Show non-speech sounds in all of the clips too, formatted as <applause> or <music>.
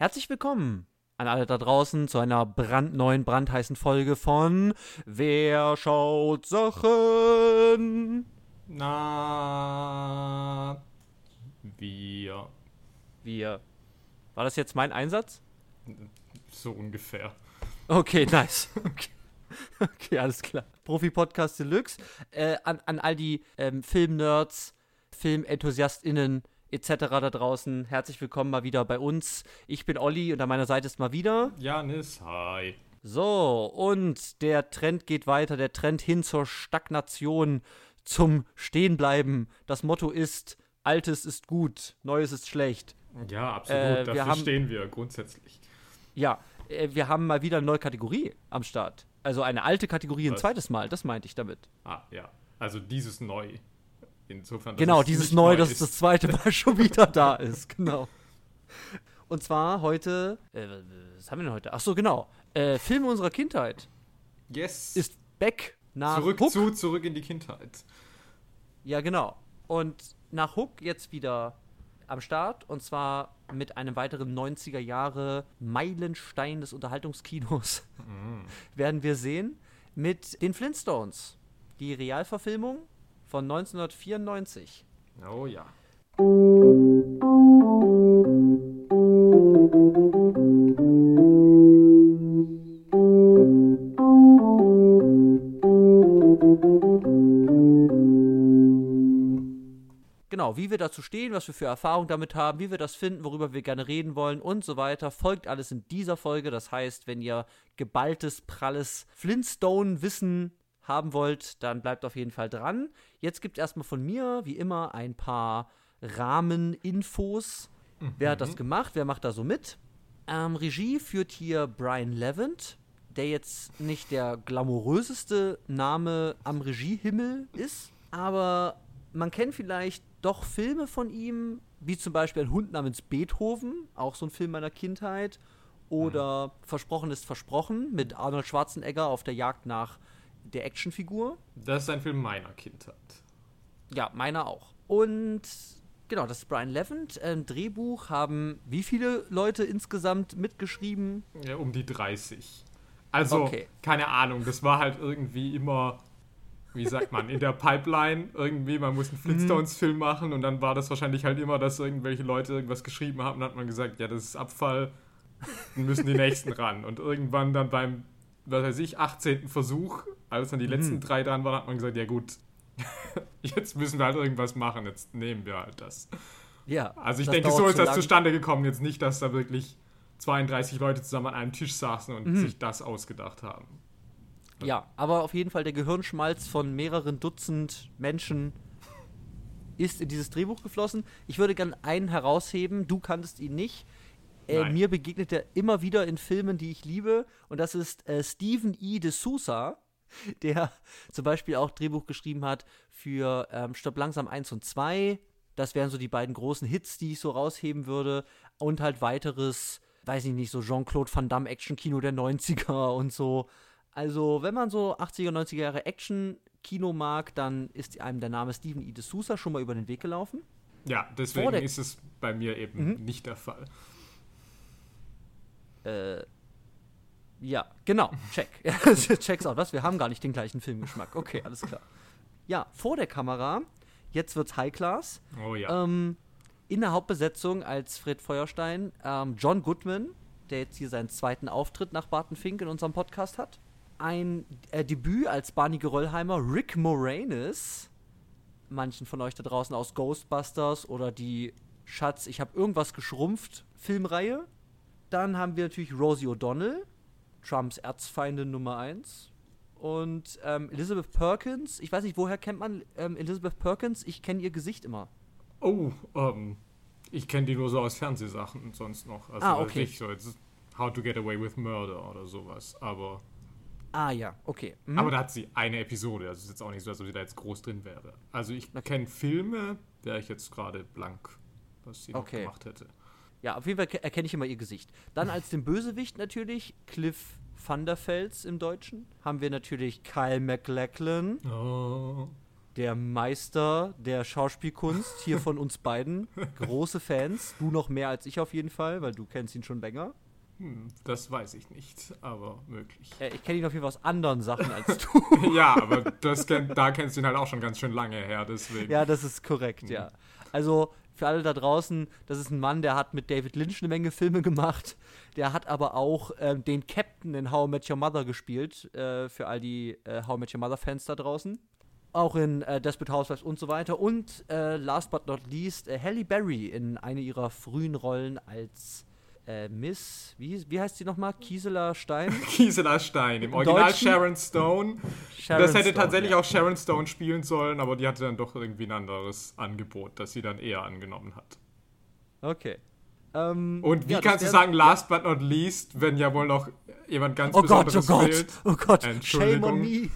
Herzlich willkommen an alle da draußen zu einer brandneuen, brandheißen Folge von Wer schaut Sachen? Na, wir. Wir. War das jetzt mein Einsatz? So ungefähr. Okay, nice. <laughs> Okay, okay alles klar. Profi-Podcast Deluxe. Äh, an, an all die ähm, Film-Nerds, Filmenthusiastinnen etc. da draußen, herzlich willkommen mal wieder bei uns. Ich bin Olli und an meiner Seite ist mal wieder. Janis, hi. So, und der Trend geht weiter, der Trend hin zur Stagnation, zum Stehenbleiben. Das Motto ist, Altes ist gut, Neues ist schlecht. Ja, absolut. Äh, Dafür haben- stehen wir grundsätzlich. Ja, äh, wir haben mal wieder eine neue Kategorie am Start. Also eine alte Kategorie ein Was? zweites Mal, das meinte ich damit. Ah, ja. Also dieses neu. Insofern. Genau, es dieses nicht Neu, dass ist. das zweite Mal schon wieder da ist. Genau. Und zwar heute, äh, was haben wir denn heute? Ach so, genau. Äh, Filme unserer Kindheit Yes. ist back nach zurück Hook. zu, zurück in die Kindheit. Ja, genau. Und nach Hook jetzt wieder am Start und zwar mit einem weiteren 90er Jahre Meilenstein des Unterhaltungskinos <laughs> werden wir sehen mit den Flintstones. Die Realverfilmung von 1994. Oh ja. Genau, wie wir dazu stehen, was wir für Erfahrungen damit haben, wie wir das finden, worüber wir gerne reden wollen und so weiter, folgt alles in dieser Folge. Das heißt, wenn ihr geballtes, pralles Flintstone-Wissen haben wollt, dann bleibt auf jeden Fall dran. Jetzt gibt es erstmal von mir, wie immer, ein paar Rahmeninfos. Wer hat das gemacht? Wer macht da so mit? Ähm, Regie führt hier Brian Levent, der jetzt nicht der glamouröseste Name am Regiehimmel ist, aber man kennt vielleicht doch Filme von ihm, wie zum Beispiel Ein Hund namens Beethoven, auch so ein Film meiner Kindheit, oder Versprochen ist versprochen mit Arnold Schwarzenegger auf der Jagd nach der Actionfigur. Das ist ein Film meiner Kindheit. Ja, meiner auch. Und genau, das ist Brian Levent. Ein Drehbuch haben wie viele Leute insgesamt mitgeschrieben? Ja, um die 30. Also, Okay. keine Ahnung, das war halt irgendwie immer, wie sagt man, in der Pipeline irgendwie, man muss einen Flintstones-Film machen und dann war das wahrscheinlich halt immer, dass irgendwelche Leute irgendwas geschrieben haben und dann hat man gesagt, ja, das ist Abfall, dann müssen die nächsten ran. Und irgendwann dann beim, was weiß ich, 18. Versuch, als dann die letzten drei dran waren, hat man gesagt, ja gut, <laughs> jetzt müssen wir halt irgendwas machen, jetzt nehmen wir halt das. Ja. Also ich denke, so ist das zustande gekommen. Jetzt nicht, dass da wirklich 32 Leute zusammen an einem Tisch saßen und Mhm. sich das ausgedacht haben. Ja, aber auf jeden Fall der Gehirnschmalz von mehreren Dutzend Menschen ist in dieses Drehbuch geflossen. Ich würde gern einen herausheben, du kanntest ihn nicht. Äh, mir begegnet er immer wieder in Filmen, die ich liebe. Und das ist äh, Stephen E. de Sousa, <laughs> der zum Beispiel auch Drehbuch geschrieben hat für ähm, Stopp langsam 1 und 2. Das wären so die beiden großen Hits, die ich so rausheben würde. Und halt weiteres, weiß ich nicht, so Jean-Claude Van Damme Action-Kino der 90er und so. Also, wenn man so 80er, 90er Jahre Action-Kino mag, dann ist einem der Name Stephen E. de Sousa schon mal über den Weg gelaufen. Ja, deswegen ist es bei mir eben Mhm. nicht der Fall. Äh, ja, genau, <laughs> check. <laughs> Check's out. Was? Wir haben gar nicht den gleichen Filmgeschmack. Okay, alles klar. Ja, vor der Kamera, jetzt wird's High Class. Oh ja. Ähm, in der Hauptbesetzung als Fred Feuerstein ähm, John Goodman, der jetzt hier seinen zweiten Auftritt nach Barton Fink in unserem Podcast hat. Ein äh, Debüt als Barney Geröllheimer, Rick Moranis. Manchen von euch da draußen aus Ghostbusters oder die Schatz, ich habe irgendwas geschrumpft Filmreihe. Dann haben wir natürlich Rosie O'Donnell, Trumps Erzfeindin Nummer 1. Und ähm, Elizabeth Perkins, ich weiß nicht, woher kennt man ähm, Elizabeth Perkins? Ich kenne ihr Gesicht immer. oh, ähm, ich kenne die nur so aus Fernsehsachen und sonst noch. Also Ah, okay. ich, so jetzt How to Get Away with Murder oder sowas. Aber, Ah ja, okay. Mhm. aber da hat sie eine Episode. Also es ist jetzt auch nicht so, als ob sie da jetzt groß drin wäre. Also ich kenne Filme, wäre ich jetzt gerade blank, was sie Okay. noch gemacht hätte. Ja, auf jeden Fall ke- erkenne ich immer ihr Gesicht. Dann als den Bösewicht natürlich Cliff Van der Fels im Deutschen. Haben wir natürlich Kyle MacLachlan, Oh. der Meister der Schauspielkunst hier von uns beiden. <laughs> Große Fans. Du noch mehr als ich auf jeden Fall, weil du kennst ihn schon länger. Hm, das weiß ich nicht, aber möglich. Äh, ich kenne ihn auf jeden Fall aus anderen Sachen als <laughs> du. ja, aber das kenn, da kennst du ihn halt auch schon ganz schön lange her, deswegen. Ja, das ist korrekt, mhm. ja. Also für alle da draußen, das ist ein Mann, der hat mit David Lynch eine Menge Filme gemacht. Der hat aber auch äh, den Captain in How I Met Your Mother gespielt, äh, für all die äh, How I Met Your Mother Fans da draußen. Auch in äh, Desperate Housewives und so weiter. Und äh, last but not least, äh, Halle Berry in einer ihrer frühen Rollen als äh, Miss, wie, wie heißt sie nochmal? Kieseler Stein? <laughs> Kieseler Stein, im Original Deutschen? Sharon Stone. Sharon das hätte Stone, tatsächlich ja. auch Sharon Stone spielen sollen, aber die hatte dann doch irgendwie ein anderes Angebot, das sie dann eher angenommen hat. Okay. Ähm, Und wie ja, kannst du sagen, last but not least, wenn ja wohl noch jemand ganz oh Besonderes Gott, oh fehlt? Gott, oh Gott, shame on me.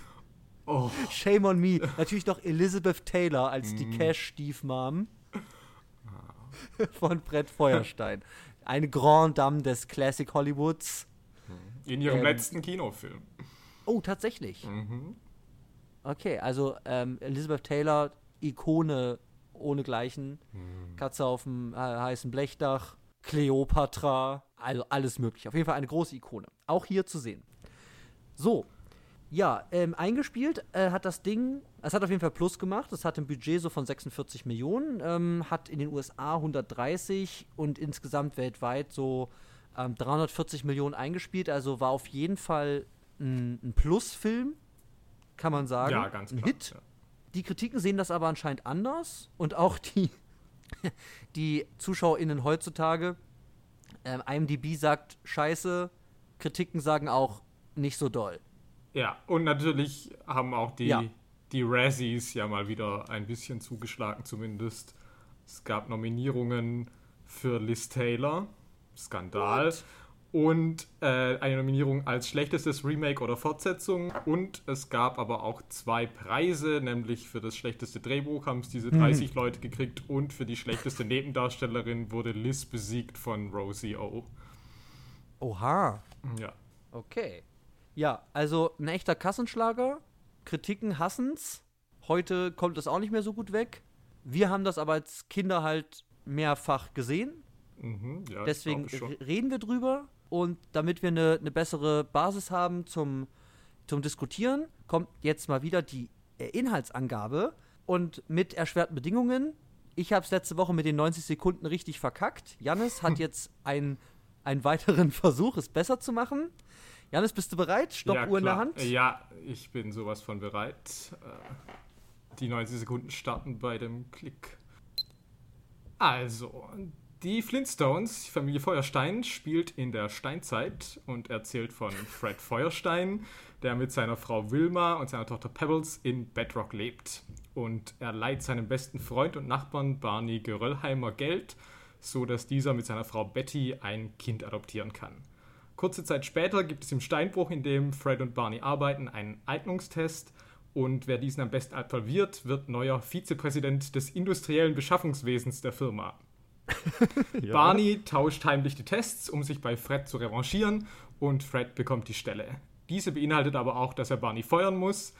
Oh. Shame on me. Natürlich noch Elizabeth Taylor als mm. die Cash-Stiefmom ah. <laughs> von Brett Feuerstein eine Grand Dame des Classic Hollywoods. In ihrem ähm, letzten Kinofilm. Oh, tatsächlich. Mhm. Okay, also ähm, Elizabeth Taylor, Ikone ohnegleichen. Mhm. Katze auf dem äh, heißen Blechdach, Cleopatra, also alles mögliche. Auf jeden Fall eine große Ikone. Auch hier zu sehen. So, ja, ähm, eingespielt äh, hat das Ding, es hat auf jeden Fall Plus gemacht. Es hat ein Budget so von 46 Millionen, ähm, hat in den USA 130 und insgesamt weltweit so ähm, 340 Millionen eingespielt. Also war auf jeden Fall ein, ein Plusfilm, kann man sagen. Ja, ganz klar. Ein Hit. Ja. Die Kritiken sehen das aber anscheinend anders und auch die, <laughs> die ZuschauerInnen heutzutage. Ähm, IMDb sagt Scheiße, Kritiken sagen auch nicht so doll. Ja, und natürlich haben auch die, ja. die Razzies ja mal wieder ein bisschen zugeschlagen, zumindest. Es gab Nominierungen für Liz Taylor, Skandal. What? Und äh, eine Nominierung als schlechtestes Remake oder Fortsetzung. Und es gab aber auch zwei Preise, nämlich für das schlechteste Drehbuch haben es diese 30 mhm. Leute gekriegt und für die schlechteste Nebendarstellerin wurde Liz besiegt von Rosie O. Oha. Ja. Okay. Ja, also ein echter Kassenschlager. Kritiken hassen's. Heute kommt es auch nicht mehr so gut weg. Wir haben das aber als Kinder halt mehrfach gesehen. Mhm, ja, Deswegen reden wir drüber. Und damit wir eine, eine bessere Basis haben zum, zum Diskutieren, kommt jetzt mal wieder die Inhaltsangabe. Und mit erschwerten Bedingungen. Ich habe es letzte Woche mit den 90 Sekunden richtig verkackt. Jannis hat <laughs> jetzt einen, einen weiteren <laughs> Versuch, es besser zu machen. Janis, bist du bereit? Stoppuhr ja, in der Hand? Ja, ich bin sowas von bereit. Äh, die 90 Sekunden starten bei dem Klick. Also, die Flintstones, Familie Feuerstein, spielt in der Steinzeit und erzählt von <laughs> Fred Feuerstein, der mit seiner Frau Wilma und seiner Tochter Pebbles in Bedrock lebt. Und er leiht seinem besten Freund und Nachbarn Barney Geröllheimer Geld, so dass dieser mit seiner Frau Betty ein Kind adoptieren kann. Kurze Zeit später gibt es im Steinbruch, in dem Fred und Barney arbeiten, einen Eignungstest. Und wer diesen am besten absolviert, wird neuer Vizepräsident des industriellen Beschaffungswesens der Firma. <laughs> ja. Barney tauscht heimlich die Tests, um sich bei Fred zu revanchieren, und Fred bekommt die Stelle. Diese beinhaltet aber auch, dass er Barney feuern muss.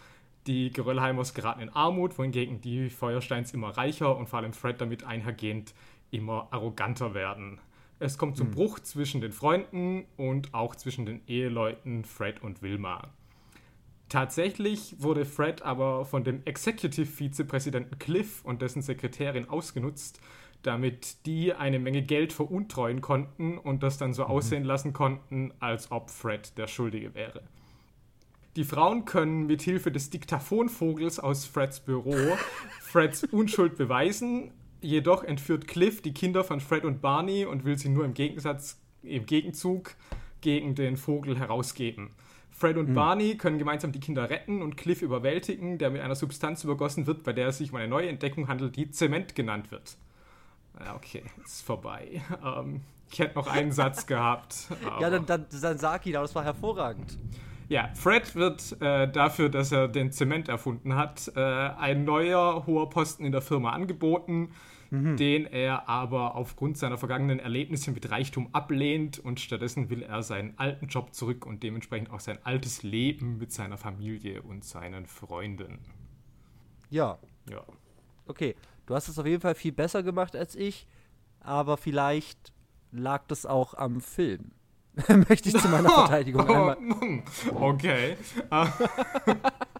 Die Geröllheimers geraten in Armut, wohingegen die Feuersteins immer reicher und vor allem Fred damit einhergehend immer arroganter werden. Es kommt zum mhm. Bruch zwischen den Freunden und auch zwischen den Eheleuten Fred und Wilma. Tatsächlich wurde Fred aber von dem Executive-Vizepräsidenten Cliff und dessen Sekretärin ausgenutzt, damit die eine Menge Geld veruntreuen konnten und das dann so mhm. aussehen lassen konnten, als ob Fred der Schuldige wäre. Die Frauen können mit Hilfe des Diktaphonvogels aus Freds Büro <laughs> Freds Unschuld beweisen, Jedoch entführt Cliff die Kinder von Fred und Barney und will sie nur im Gegensatz, im Gegenzug gegen den Vogel herausgeben. Fred und mhm. Barney können gemeinsam die Kinder retten und Cliff überwältigen, der mit einer Substanz übergossen wird, bei der es sich um eine neue Entdeckung handelt, die Zement genannt wird. Okay, ist vorbei. <laughs> Ähm, ich hätte noch einen Satz <laughs> gehabt. ja, dann, dann, dann sag ihn, aber das war hervorragend. Ja, Fred wird äh, dafür, dass er den Zement erfunden hat, äh, ein neuer hoher Posten in der Firma angeboten mhm. den er aber aufgrund seiner vergangenen Erlebnisse mit Reichtum ablehnt und stattdessen will er seinen alten Job zurück und dementsprechend auch sein altes Leben mit seiner Familie und seinen Freunden. Ja, Ja. Okay, du hast es auf jeden Fall viel besser gemacht als ich, aber vielleicht lag das auch am Film. <laughs> Möchte ich zu meiner <laughs> Verteidigung einmal. Okay. <laughs>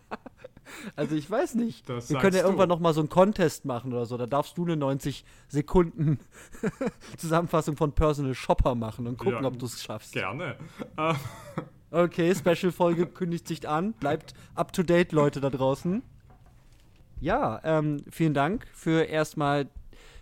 Also ich weiß nicht. Das Wir können ja du. irgendwann noch mal so einen Contest machen oder so. Da darfst du eine 90 Sekunden <laughs> Zusammenfassung von Personal Shopper machen und gucken, Ja, ob du es schaffst. Gerne. <laughs> Okay, Special-Folge kündigt sich an. Bleibt up to date, Leute da draußen. Ja, ähm, vielen Dank für erstmal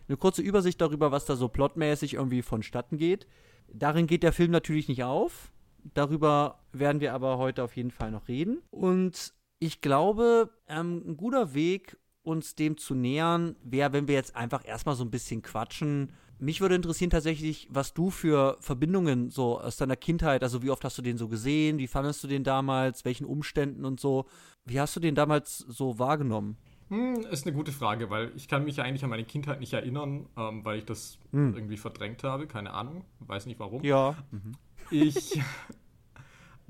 eine kurze Übersicht darüber, was da so plotmäßig irgendwie vonstatten geht. Darin geht der Film natürlich nicht auf. Darüber werden wir aber heute auf jeden Fall noch reden. Und ich glaube, ähm, ein guter Weg, uns dem zu nähern, wäre, wenn wir jetzt einfach erstmal so ein bisschen quatschen. Mich würde interessieren tatsächlich, was du für Verbindungen so aus deiner Kindheit, also wie oft hast du den so gesehen, wie fandest du den damals, welchen Umständen und so. Wie hast du den damals so wahrgenommen? hm, ist eine gute Frage, weil ich kann mich ja eigentlich an meine Kindheit nicht erinnern, ähm, weil ich das Hm. irgendwie verdrängt habe. Keine Ahnung. Weiß nicht warum. Ja. Ich <laughs>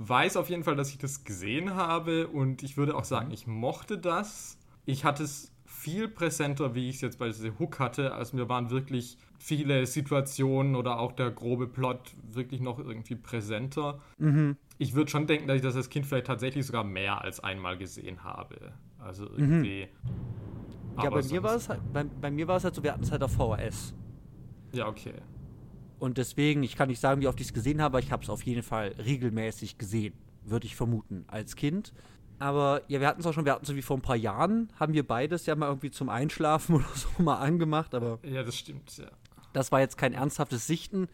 weiß auf jeden Fall, dass ich das gesehen habe und ich würde auch sagen, ich mochte das. Ich hatte es viel präsenter, wie ich es jetzt bei The Hook hatte. Also mir waren wirklich viele Situationen oder auch der grobe Plot wirklich noch irgendwie präsenter. Mhm. Ich würde schon denken, dass ich das als Kind vielleicht tatsächlich sogar mehr als einmal gesehen habe. Also irgendwie. Ja, bei mir, war es halt, bei, bei mir war es halt so, wir hatten es halt auf VHS. Ja, okay. Und deswegen, ich kann nicht sagen, wie oft ich es gesehen habe, aber ich habe es auf jeden Fall regelmäßig gesehen, würde ich vermuten, als Kind. Aber ja, wir hatten es auch schon, wir hatten es wie vor ein paar Jahren, haben wir beides ja mal irgendwie zum Einschlafen <laughs> oder so mal angemacht, aber Ja, das stimmt, ja. das war jetzt kein ernsthaftes Sichten.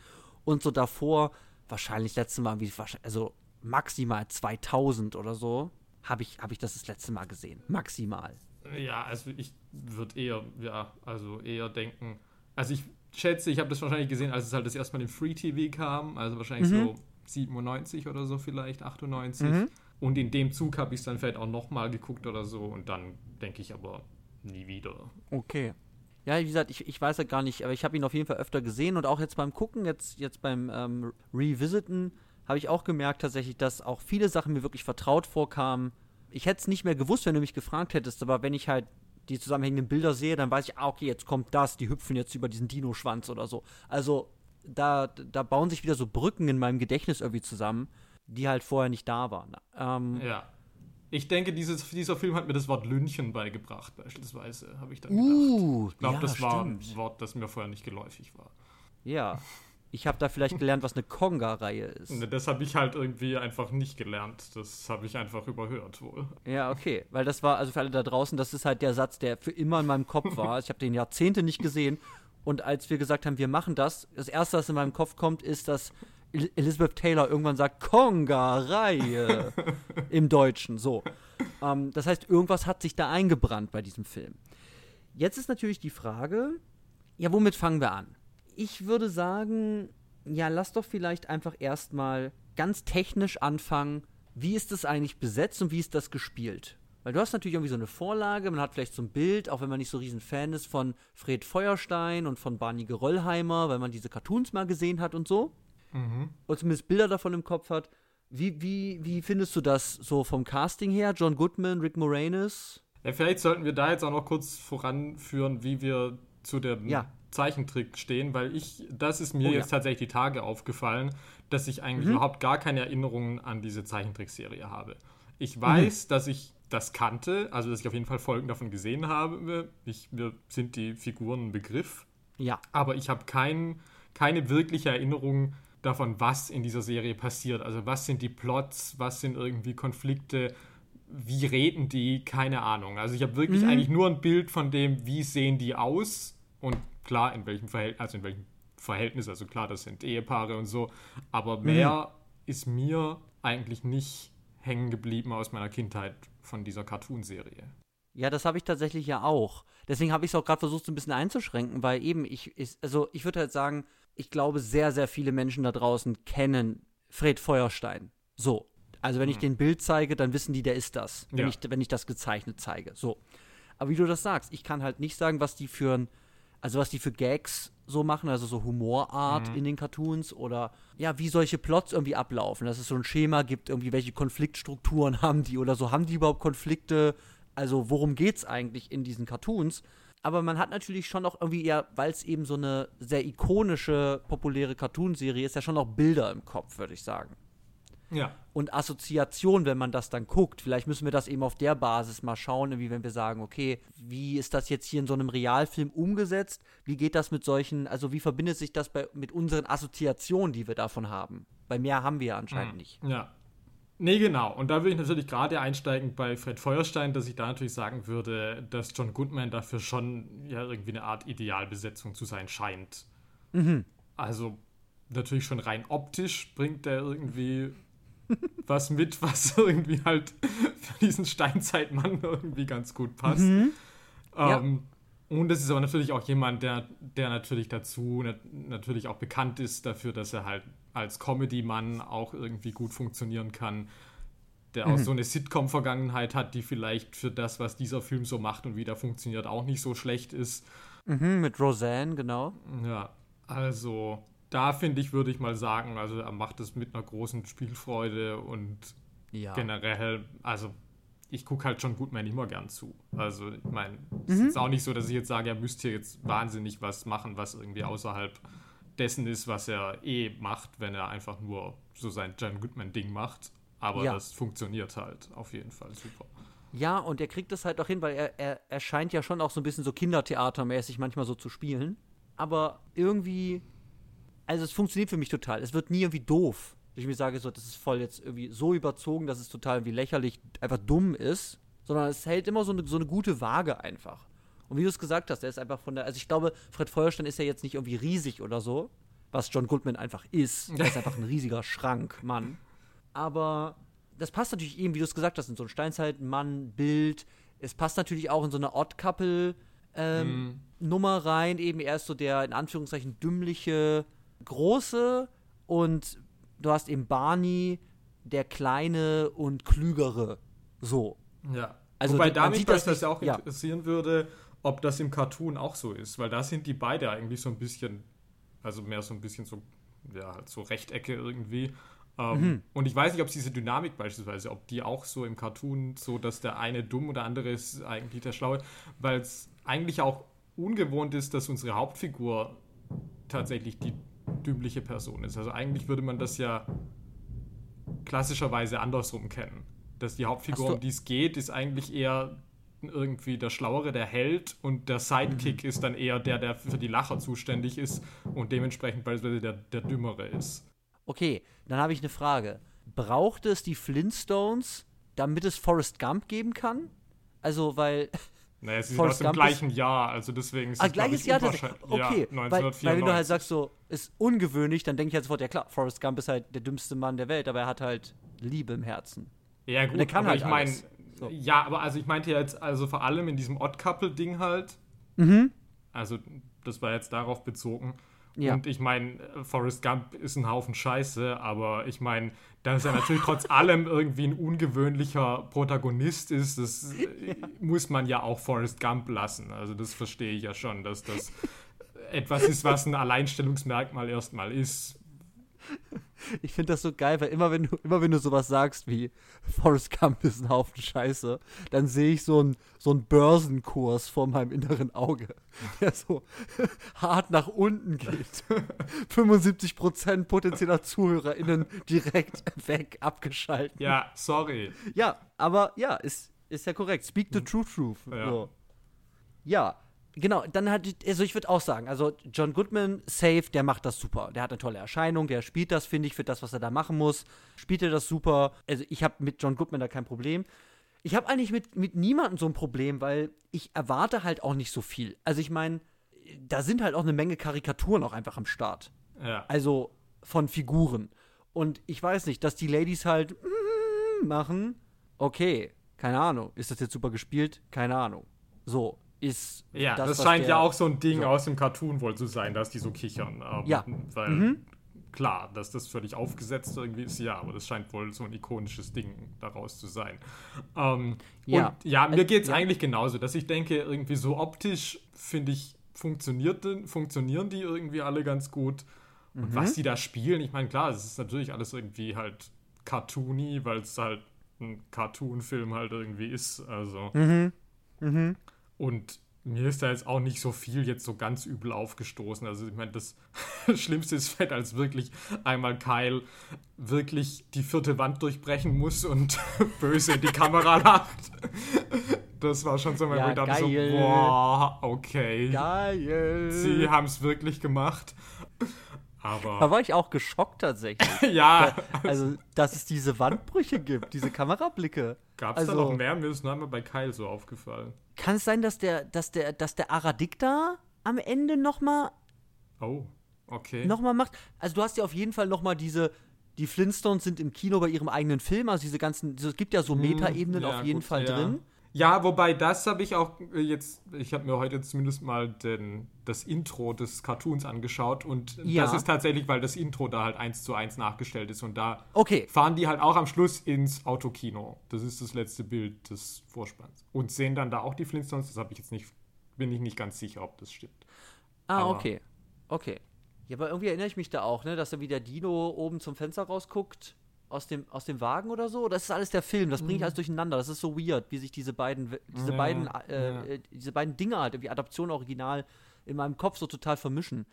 Und so davor, wahrscheinlich das letzte Mal, wie, also maximal 2000 oder so, habe ich, hab ich das das letzte Mal gesehen. Maximal. Ja, also ich würde eher, ja, also eher denken. Also ich schätze, ich habe das wahrscheinlich gesehen, als es halt das erste Mal im Free TV kam, also wahrscheinlich Mhm. so 97 oder so vielleicht, 98. Mhm. Und in dem Zug habe ich es dann vielleicht auch nochmal geguckt oder so und dann denke ich aber nie wieder. Okay. Ja, wie gesagt, ich, ich weiß ja gar nicht, aber ich habe ihn auf jeden Fall öfter gesehen und auch jetzt beim Gucken, jetzt, jetzt beim ähm, Revisiten, habe ich auch gemerkt tatsächlich, dass auch viele Sachen mir wirklich vertraut vorkamen. Ich hätte es nicht mehr gewusst, wenn du mich gefragt hättest, aber wenn ich halt die zusammenhängenden Bilder sehe, dann weiß ich, ah, okay, jetzt kommt das, die hüpfen jetzt über diesen Dino-Schwanz oder so. Also da, da bauen sich wieder so Brücken in meinem Gedächtnis irgendwie zusammen, die halt vorher nicht da waren. Ähm, Ja. Ich denke, dieses, dieser Film hat mir das Wort Lünchen beigebracht, beispielsweise, habe ich dann gedacht. Uh, Ich glaube, ja, das war stimmt. ein Wort, das mir vorher nicht geläufig war. Ja. Ich habe da vielleicht gelernt, was eine Konga-Reihe ist. Und das habe ich halt irgendwie einfach nicht gelernt. Das habe ich einfach überhört wohl. Ja, okay. Weil das war, also für alle da draußen, das ist halt der Satz, der für immer in meinem Kopf war. Ich habe den Jahrzehnte nicht gesehen. Und als wir gesagt haben, wir machen das, das Erste, was in meinem Kopf kommt, ist, dass El Elizabeth Taylor irgendwann sagt, Konga-Reihe <laughs> im Deutschen. So. Ähm, das heißt, irgendwas hat sich da eingebrannt bei diesem Film. Jetzt ist natürlich die Frage, ja, womit fangen wir an? Ich würde sagen, ja, lass doch vielleicht einfach erstmal ganz technisch anfangen. Wie ist das eigentlich besetzt und wie ist das gespielt? Weil du hast natürlich irgendwie so eine Vorlage, man hat vielleicht so ein Bild, auch wenn man nicht so riesen Fan ist von Fred Feuerstein und von Barney Geröllheimer, weil man diese Cartoons mal gesehen hat und so. Und zumindest Bilder davon im Kopf hat. Wie, wie, wie findest du das so vom Casting her? John Goodman, Rick Moranis? Ja, vielleicht sollten wir da jetzt auch noch kurz voranführen, wie wir zu dem Ja. Zeichentrick stehen, weil ich, das ist mir Oh ja. jetzt tatsächlich die Tage aufgefallen, dass ich eigentlich überhaupt gar keine Erinnerungen an diese Zeichentrickserie habe. Ich weiß, dass ich das kannte, also dass ich auf jeden Fall Folgen davon gesehen habe. Ich, mir sind die Figuren ein Begriff, Ja. aber ich habe kein, keine wirkliche Erinnerung davon, was in dieser Serie passiert. Also was sind die Plots, was sind irgendwie Konflikte, wie reden die, keine Ahnung. Also ich habe wirklich eigentlich nur ein Bild von dem, wie sehen die aus und klar, in welchem Verhältnis, also in welchem Verhältnis, also klar, das sind Ehepaare und so, aber mehr ist mir eigentlich nicht hängen geblieben aus meiner Kindheit von dieser Cartoonserie. Ja, das habe ich tatsächlich ja auch. Deswegen habe ich es auch gerade versucht, so ein bisschen einzuschränken, weil eben ich, ich also ich würde halt sagen, ich glaube, sehr, sehr viele Menschen da draußen kennen Fred Feuerstein. So. Also wenn ich den Bild zeige, dann wissen die, der ist das. Wenn, Ja. ich, wenn ich das gezeichnet zeige. So. Aber wie du das sagst, ich kann halt nicht sagen, was die für ein, also was die für Gags so machen, also so Humorart in den Cartoons oder ja, wie solche Plots irgendwie ablaufen, dass es so ein Schema gibt, irgendwie welche Konfliktstrukturen <laughs> haben die oder so, haben die überhaupt Konflikte, Also worum geht's eigentlich in diesen Cartoons? Aber man hat natürlich schon noch irgendwie ja, weil es eben so eine sehr ikonische, populäre Cartoonserie ist, ja schon noch Bilder im Kopf, würde ich sagen. Ja. Und Assoziation, wenn man das dann guckt. Vielleicht müssen wir das eben auf der Basis mal schauen, irgendwie, wenn wir sagen, okay, wie ist das jetzt hier in so einem Realfilm umgesetzt? Wie geht das mit solchen, also wie verbindet sich das bei, mit unseren Assoziationen, die wir davon haben? Bei mehr haben wir ja anscheinend Mhm. nicht. Ja. Nee, genau. Und da will ich natürlich gerade einsteigen bei Fred Feuerstein, dass ich da natürlich sagen würde, dass John Goodman dafür schon ja irgendwie eine Art Idealbesetzung zu sein scheint. Also natürlich schon rein optisch bringt er irgendwie was mit, was <laughs> irgendwie halt für diesen Steinzeitmann irgendwie ganz gut passt. Ja. Ähm, Und es ist aber natürlich auch jemand, der, der natürlich dazu nat natürlich auch bekannt ist dafür, dass er halt als Comedy-Mann auch irgendwie gut funktionieren kann. Der auch so eine Sitcom-Vergangenheit hat, die vielleicht für das, was dieser Film so macht und wie der funktioniert, auch nicht so schlecht ist. Mhm, mit Roseanne, genau. Ja, also da finde ich, würde ich mal sagen, also er macht es mit einer großen Spielfreude und Ja. generell, also ich gucke halt schon Goodman immer gern zu. Also ich meine, es ist auch nicht so, dass ich jetzt sage, er müsste jetzt wahnsinnig was machen, was irgendwie außerhalb dessen ist, was er eh macht, wenn er einfach nur so sein John Goodman-Ding macht. Aber Ja. das funktioniert halt auf jeden Fall super. Ja, und er kriegt es halt auch hin, weil er, er, er scheint ja schon auch so ein bisschen so Kindertheatermäßig manchmal so zu spielen. Aber irgendwie, also es funktioniert für mich total. Es wird nie irgendwie doof. dass Ich mir sage, so, das ist voll jetzt irgendwie so überzogen, dass es total irgendwie lächerlich, einfach dumm ist. Sondern es hält immer so eine, so eine gute Waage einfach. Und wie du es gesagt hast, er ist einfach von der, also ich glaube, Fred Feuerstein ist ja jetzt nicht irgendwie riesig oder so, was John Goodman einfach ist. <laughs> Er ist einfach ein riesiger Schrank, Mann. Aber das passt natürlich eben, wie du es gesagt hast, in so ein Steinzeitmann-Bild. Es passt natürlich auch in so eine Odd-Couple-Nummer rein. Eben er ist so der, in Anführungszeichen, dümmliche Große und du hast eben Barney, der Kleine und Klügere. So. Ja. Also Wobei da mich das, nicht- auch ja. interessieren würde, ob das im Cartoon auch so ist, weil da sind die beide eigentlich so ein bisschen, also mehr so ein bisschen so, ja, halt so Rechtecke irgendwie. Ähm, Mhm. Und ich weiß nicht, ob diese Dynamik beispielsweise, ob die auch so im Cartoon so, dass der eine dumm oder andere ist eigentlich der Schlaue, weil es eigentlich auch ungewohnt ist, dass unsere Hauptfigur tatsächlich die dümmliche Person ist. Also eigentlich würde man das ja klassischerweise andersrum kennen. Dass die Hauptfigur, um die es geht, ist eigentlich eher irgendwie der Schlauere, der Held und der Sidekick Mhm. ist dann eher der, der für die Lacher zuständig ist und dementsprechend beispielsweise der, der Dümmere ist. Okay, dann habe ich eine Frage. Braucht es die Flintstones, damit es Forrest Gump geben kann? Also, weil. Naja, sie sind Forrest aus dem gleichen Jahr, also deswegen ist Ah, es, gleiches ich, Jahr tatsächlich. Okay, ja, weil, weil wenn du 1994. halt sagst, so, ist ungewöhnlich, dann denke ich halt sofort, ja klar, Forrest Gump ist halt der dümmste Mann der Welt, aber er hat halt Liebe im Herzen. Ja, gut, der kann aber halt ich meine. So. ja, aber also ich meinte jetzt, also vor allem in diesem Odd-Couple-Ding halt, Mhm. also das war jetzt darauf bezogen. Ja. Und ich meine, Forrest Gump ist ein Haufen Scheiße, aber ich meine, dass er natürlich trotz allem irgendwie ein ungewöhnlicher Protagonist ist, das äh, muss man ja auch Forrest Gump lassen. Also das verstehe ich ja schon, dass das etwas ist, was ein Alleinstellungsmerkmal erstmal ist. Ich finde das so geil, weil immer wenn du, immer wenn du sowas sagst wie Forrest Gump ist ein Haufen Scheiße, dann sehe ich so einen so einen Börsenkurs vor meinem inneren Auge, <laughs> der so <laughs> hart nach unten geht. <laughs> 75% potenzieller ZuhörerInnen direkt weg, abgeschaltet. Ja, sorry. Ja, aber ja, ist, ist ja korrekt. Speak the true truth. Ja. So. Ja, genau. Dann hat, also ich würde auch sagen, also John Goodman, safe, der macht das super. Der hat eine tolle Erscheinung, der spielt das, finde ich, für das, was er da machen muss. Spielt er das super. Also ich habe mit John Goodman da kein Problem. Ich habe eigentlich mit, mit niemandem so ein Problem, weil ich erwarte halt auch nicht so viel. Also ich meine, da sind halt auch eine Menge Karikaturen auch einfach am Start. Ja. Also von Figuren. Und ich weiß nicht, dass die Ladies halt machen. Okay, keine Ahnung. Ist das jetzt super gespielt? Keine Ahnung. So, ist. Ja, das, was scheint ja auch so ein Ding so. aus dem Cartoon wohl zu sein, dass die so kichern. Ähm, Ja. Weil, Mhm. klar, dass das völlig aufgesetzt irgendwie ist, ja, aber das scheint wohl so ein ikonisches Ding daraus zu sein. Ähm, Ja. Und ja, mir Äh, geht es ja. eigentlich genauso, dass ich denke, irgendwie so optisch, finde ich, funktioniert, denn- funktionieren die irgendwie alle ganz gut. Und Mhm. was die da spielen, ich meine, klar, es ist natürlich alles irgendwie halt cartoony, weil es halt ein Cartoon-Film halt irgendwie ist. Also. Mhm. Mhm. Und mir ist da jetzt auch nicht so viel jetzt so ganz übel aufgestoßen. Also ich meine, das <laughs> Schlimmste ist fett, als wirklich einmal Kyle wirklich die vierte Wand durchbrechen muss und <laughs> böse in die Kamera <laughs> lacht. Das war schon so, Ja, ich dachte geil. so, boah, okay. Geil. Sie haben es wirklich gemacht. Da Aber war ich auch geschockt tatsächlich. ja, Also, dass es diese Wandbrüche gibt, diese Kamerablicke. gab es also, da noch mehr? Mir ist nur einmal bei Kyle so aufgefallen. Kann es sein, dass der, dass der, dass der Aradikta am Ende nochmal Oh, okay. noch mal macht? Also, du hast ja auf jeden Fall nochmal diese. Die Flintstones sind im Kino bei ihrem eigenen Film, also diese ganzen, es gibt ja so Metaebenen Hm, ja, auf jeden gut, Fall ja. drin. Ja, wobei das habe ich auch äh, jetzt, ich habe mir heute zumindest mal den, das Intro des Cartoons angeschaut und Ja. das ist tatsächlich, weil das Intro da halt eins zu eins nachgestellt ist und da Okay, fahren die halt auch am Schluss ins Autokino. Das ist das letzte Bild des Vorspanns. Und sehen dann da auch die Flintstones, das habe ich jetzt nicht, bin ich nicht ganz sicher, ob das stimmt. Ah, Aber- okay. Okay. Ja, aber irgendwie erinnere ich mich da auch, ne, dass er wie der Dino oben zum Fenster rausguckt, aus dem, aus dem Wagen oder so. Das ist alles der Film, das bringe ich alles durcheinander. Das ist so weird, wie sich diese beiden, diese Mhm. Ja, beiden, äh, ja. äh, diese beiden Dinge halt, irgendwie Adaption, Original, in meinem Kopf so total vermischen.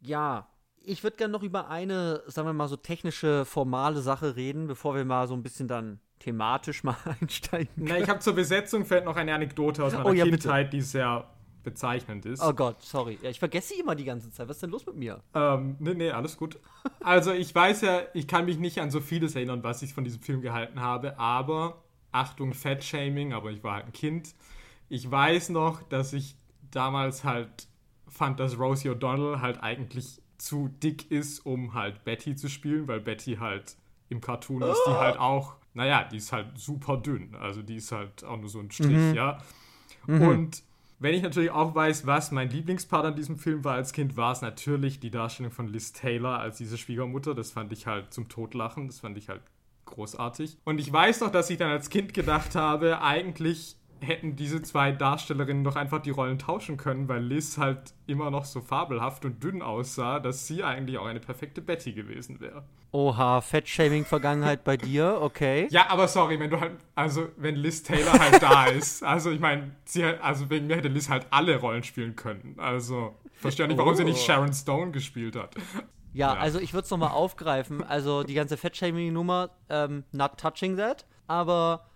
Ja, ich würde gerne noch über eine, sagen wir mal, so technische, formale Sache reden, bevor wir mal so ein bisschen dann thematisch <laughs> mal einsteigen. Na, ich habe zur Besetzung fällt noch eine Anekdote aus meiner Oh ja, bitte. Kindheit, die sehr bezeichnend ist. Oh Gott, sorry. Ja, ich vergesse sie immer die ganze Zeit. Was ist denn los mit mir? Ähm, nee, nee, alles gut. Also ich weiß ja, ich kann mich nicht an so vieles erinnern, was ich von diesem Film gehalten habe, aber Achtung, Fat-Shaming, aber ich war halt ein Kind. Ich weiß noch, dass ich damals halt fand, dass Rosie O'Donnell halt eigentlich zu dick ist, um halt Betty zu spielen, weil Betty halt im Cartoon ist die halt auch, naja, die ist halt super dünn. Also die ist halt auch nur so ein Strich, ja. Und wenn ich natürlich auch weiß, was mein Lieblingspart an diesem Film war als Kind, war es natürlich die Darstellung von Liz Taylor als diese Schwiegermutter. Das fand ich halt zum Totlachen. Das fand ich halt großartig. Und ich weiß noch, dass ich dann als Kind gedacht habe, eigentlich hätten diese zwei Darstellerinnen doch einfach die Rollen tauschen können, weil Liz halt immer noch so fabelhaft und dünn aussah, dass sie eigentlich auch eine perfekte Betty gewesen wäre. Oha, Fettshaming-Vergangenheit bei dir, okay. Ja, aber sorry, wenn du halt, also wenn Liz Taylor halt da <laughs> ist, also ich meine, sie hat, also wegen mir hätte Liz halt alle Rollen spielen können. Also ich verstehe nicht, warum sie nicht Oh. Sharon Stone gespielt hat. Ja, Ja. also ich würde es nochmal aufgreifen. Also die ganze Fettshaming-Nummer, ähm, not touching that. Aber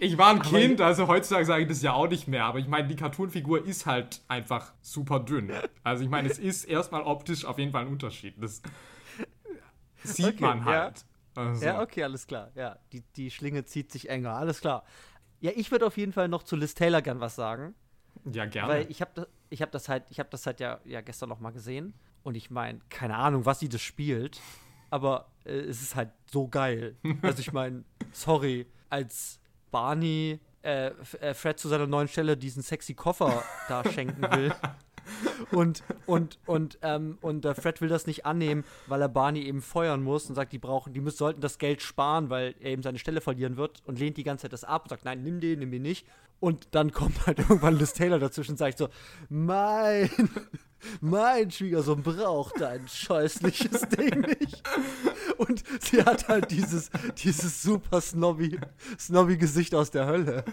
Ich war ein Kind, also heutzutage sage ich das ja auch nicht mehr, aber ich meine, die Cartoon-Figur ist halt einfach super dünn. Also ich meine, es ist erstmal optisch auf jeden Fall ein Unterschied. Das sieht Okay, man ja. halt. Also, ja, okay, alles klar. Ja, die, die Schlinge zieht sich enger, alles klar. Ja, ich würde auf jeden Fall noch zu Liz Taylor gern was sagen. ja, gerne. Weil ich habe das, ich hab das halt, ich habe das halt ja, ja gestern noch mal gesehen. Und ich meine, keine Ahnung, was sie das spielt. Aber äh, es ist halt so geil. <laughs> Also ich meine, sorry, als Barney äh, äh, Fred zu seiner neuen Stelle diesen sexy Koffer da <laughs> schenken will. Und, und, und, ähm, und äh, Fred will das nicht annehmen, weil er Barney eben feuern muss und sagt, die brauchen, die müssen, sollten das Geld sparen, weil er eben seine Stelle verlieren wird und lehnt die ganze Zeit das ab und sagt, nein, nimm den, nimm den nicht. Und dann kommt halt <laughs> irgendwann Liz Taylor dazwischen und sagt so, mein, mein Schwiegersohn braucht dein scheußliches Ding nicht. Und sie hat halt dieses, dieses super snobby, snobby Gesicht aus der Hölle.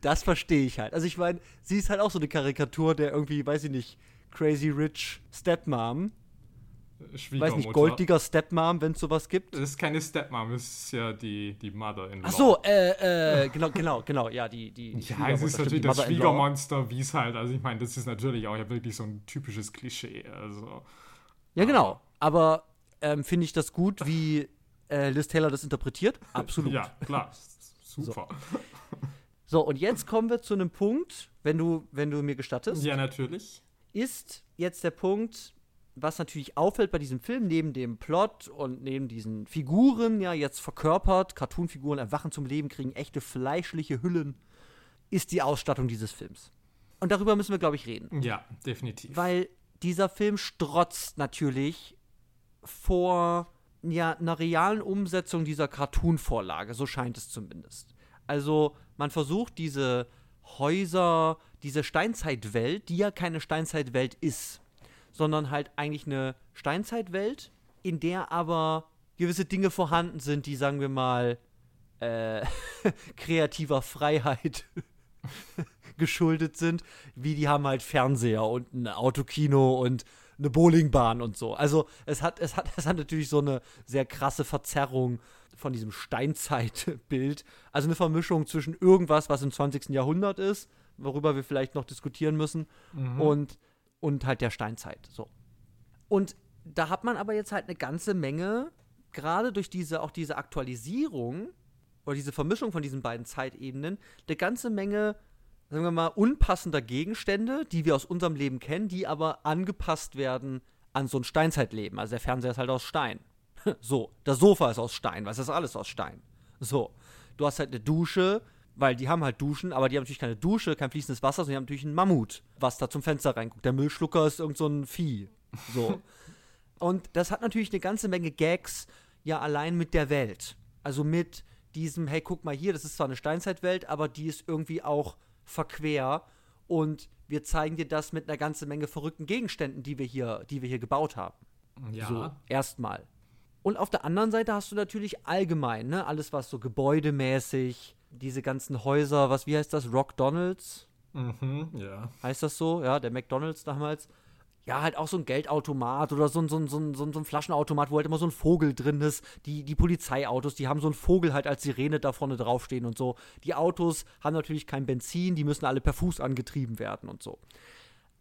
Das verstehe ich halt. Also ich meine, sie ist halt auch so eine Karikatur der irgendwie, weiß ich nicht, crazy rich Stepmom. Weiß Schwiegermutter. nicht, goldiger Stepmom, wenn es sowas gibt. Das ist keine Stepmom, das ist ja die, die Mother-in-law. Ach so, äh, äh, genau, genau, genau, ja, die, die, die Ja, es ist natürlich das. Schwiegermonster, wie es halt, also ich meine, das ist natürlich auch ja wirklich so ein typisches Klischee. Also, Ja, genau. Aber ähm, finde ich das gut, wie äh, Liz Taylor das interpretiert? Absolut. ja, klar. Super. So, und jetzt kommen wir zu einem Punkt, wenn du, wenn du mir gestattest, Ja, natürlich. ist jetzt der Punkt, was natürlich auffällt bei diesem Film, neben dem Plot und neben diesen Figuren, ja, jetzt verkörpert, Cartoonfiguren erwachen zum Leben, kriegen echte fleischliche Hüllen, ist die Ausstattung dieses Films. Und darüber müssen wir, glaube ich, reden. Ja, definitiv. Weil dieser Film strotzt natürlich vor ja, einer realen Umsetzung dieser Cartoon-Vorlage, so scheint es zumindest. Also man versucht diese Häuser, diese Steinzeitwelt, die ja keine Steinzeitwelt ist, sondern halt eigentlich eine Steinzeitwelt, in der aber gewisse Dinge vorhanden sind, die, sagen wir mal, äh, <laughs> kreativer Freiheit <laughs> geschuldet sind, wie die haben halt Fernseher und ein Autokino und eine Bowlingbahn und so. Also es hat, es hat, <laughs> es hat natürlich so eine sehr krasse Verzerrung von diesem Steinzeitbild. Also eine Vermischung zwischen irgendwas, was im 20. Jahrhundert ist, worüber wir vielleicht noch diskutieren müssen, mhm. und, und halt der Steinzeit. So. Und da hat man aber jetzt halt eine ganze Menge, gerade durch diese, auch diese Aktualisierung oder diese Vermischung von diesen beiden Zeitebenen, eine ganze Menge sagen wir mal, unpassender Gegenstände, die wir aus unserem Leben kennen, die aber angepasst werden an so ein Steinzeitleben. Also der Fernseher ist halt aus Stein. <laughs> so, das Sofa ist aus Stein, was ist alles aus Stein. So, du hast halt eine Dusche, weil die haben halt Duschen, aber die haben natürlich keine Dusche, kein fließendes Wasser, sondern die haben natürlich einen Mammut, was da zum Fenster reinguckt. Der Müllschlucker ist irgend so ein Vieh. So. <laughs> Und das hat natürlich eine ganze Menge Gags, ja, allein mit der Welt. Also mit diesem, hey, guck mal hier, das ist zwar eine Steinzeitwelt, aber die ist irgendwie auch verquer und wir zeigen dir das mit einer ganzen Menge verrückten Gegenständen, die wir hier, die wir hier gebaut haben. Ja. So, erstmal. Und auf der anderen Seite hast du natürlich allgemein, ne, alles was so gebäudemäßig, diese ganzen Häuser, was, wie heißt das, Rock Donalds? Mhm, ja. Heißt das so? Ja, der McDonalds damals ja, halt auch so ein Geldautomat oder so ein, so ein, so ein, so ein Flaschenautomat, wo halt immer so ein Vogel drin ist. Die, die Polizeiautos, die haben so einen Vogel halt als Sirene da vorne draufstehen und so. Die Autos haben natürlich kein Benzin, die müssen alle per Fuß angetrieben werden und so.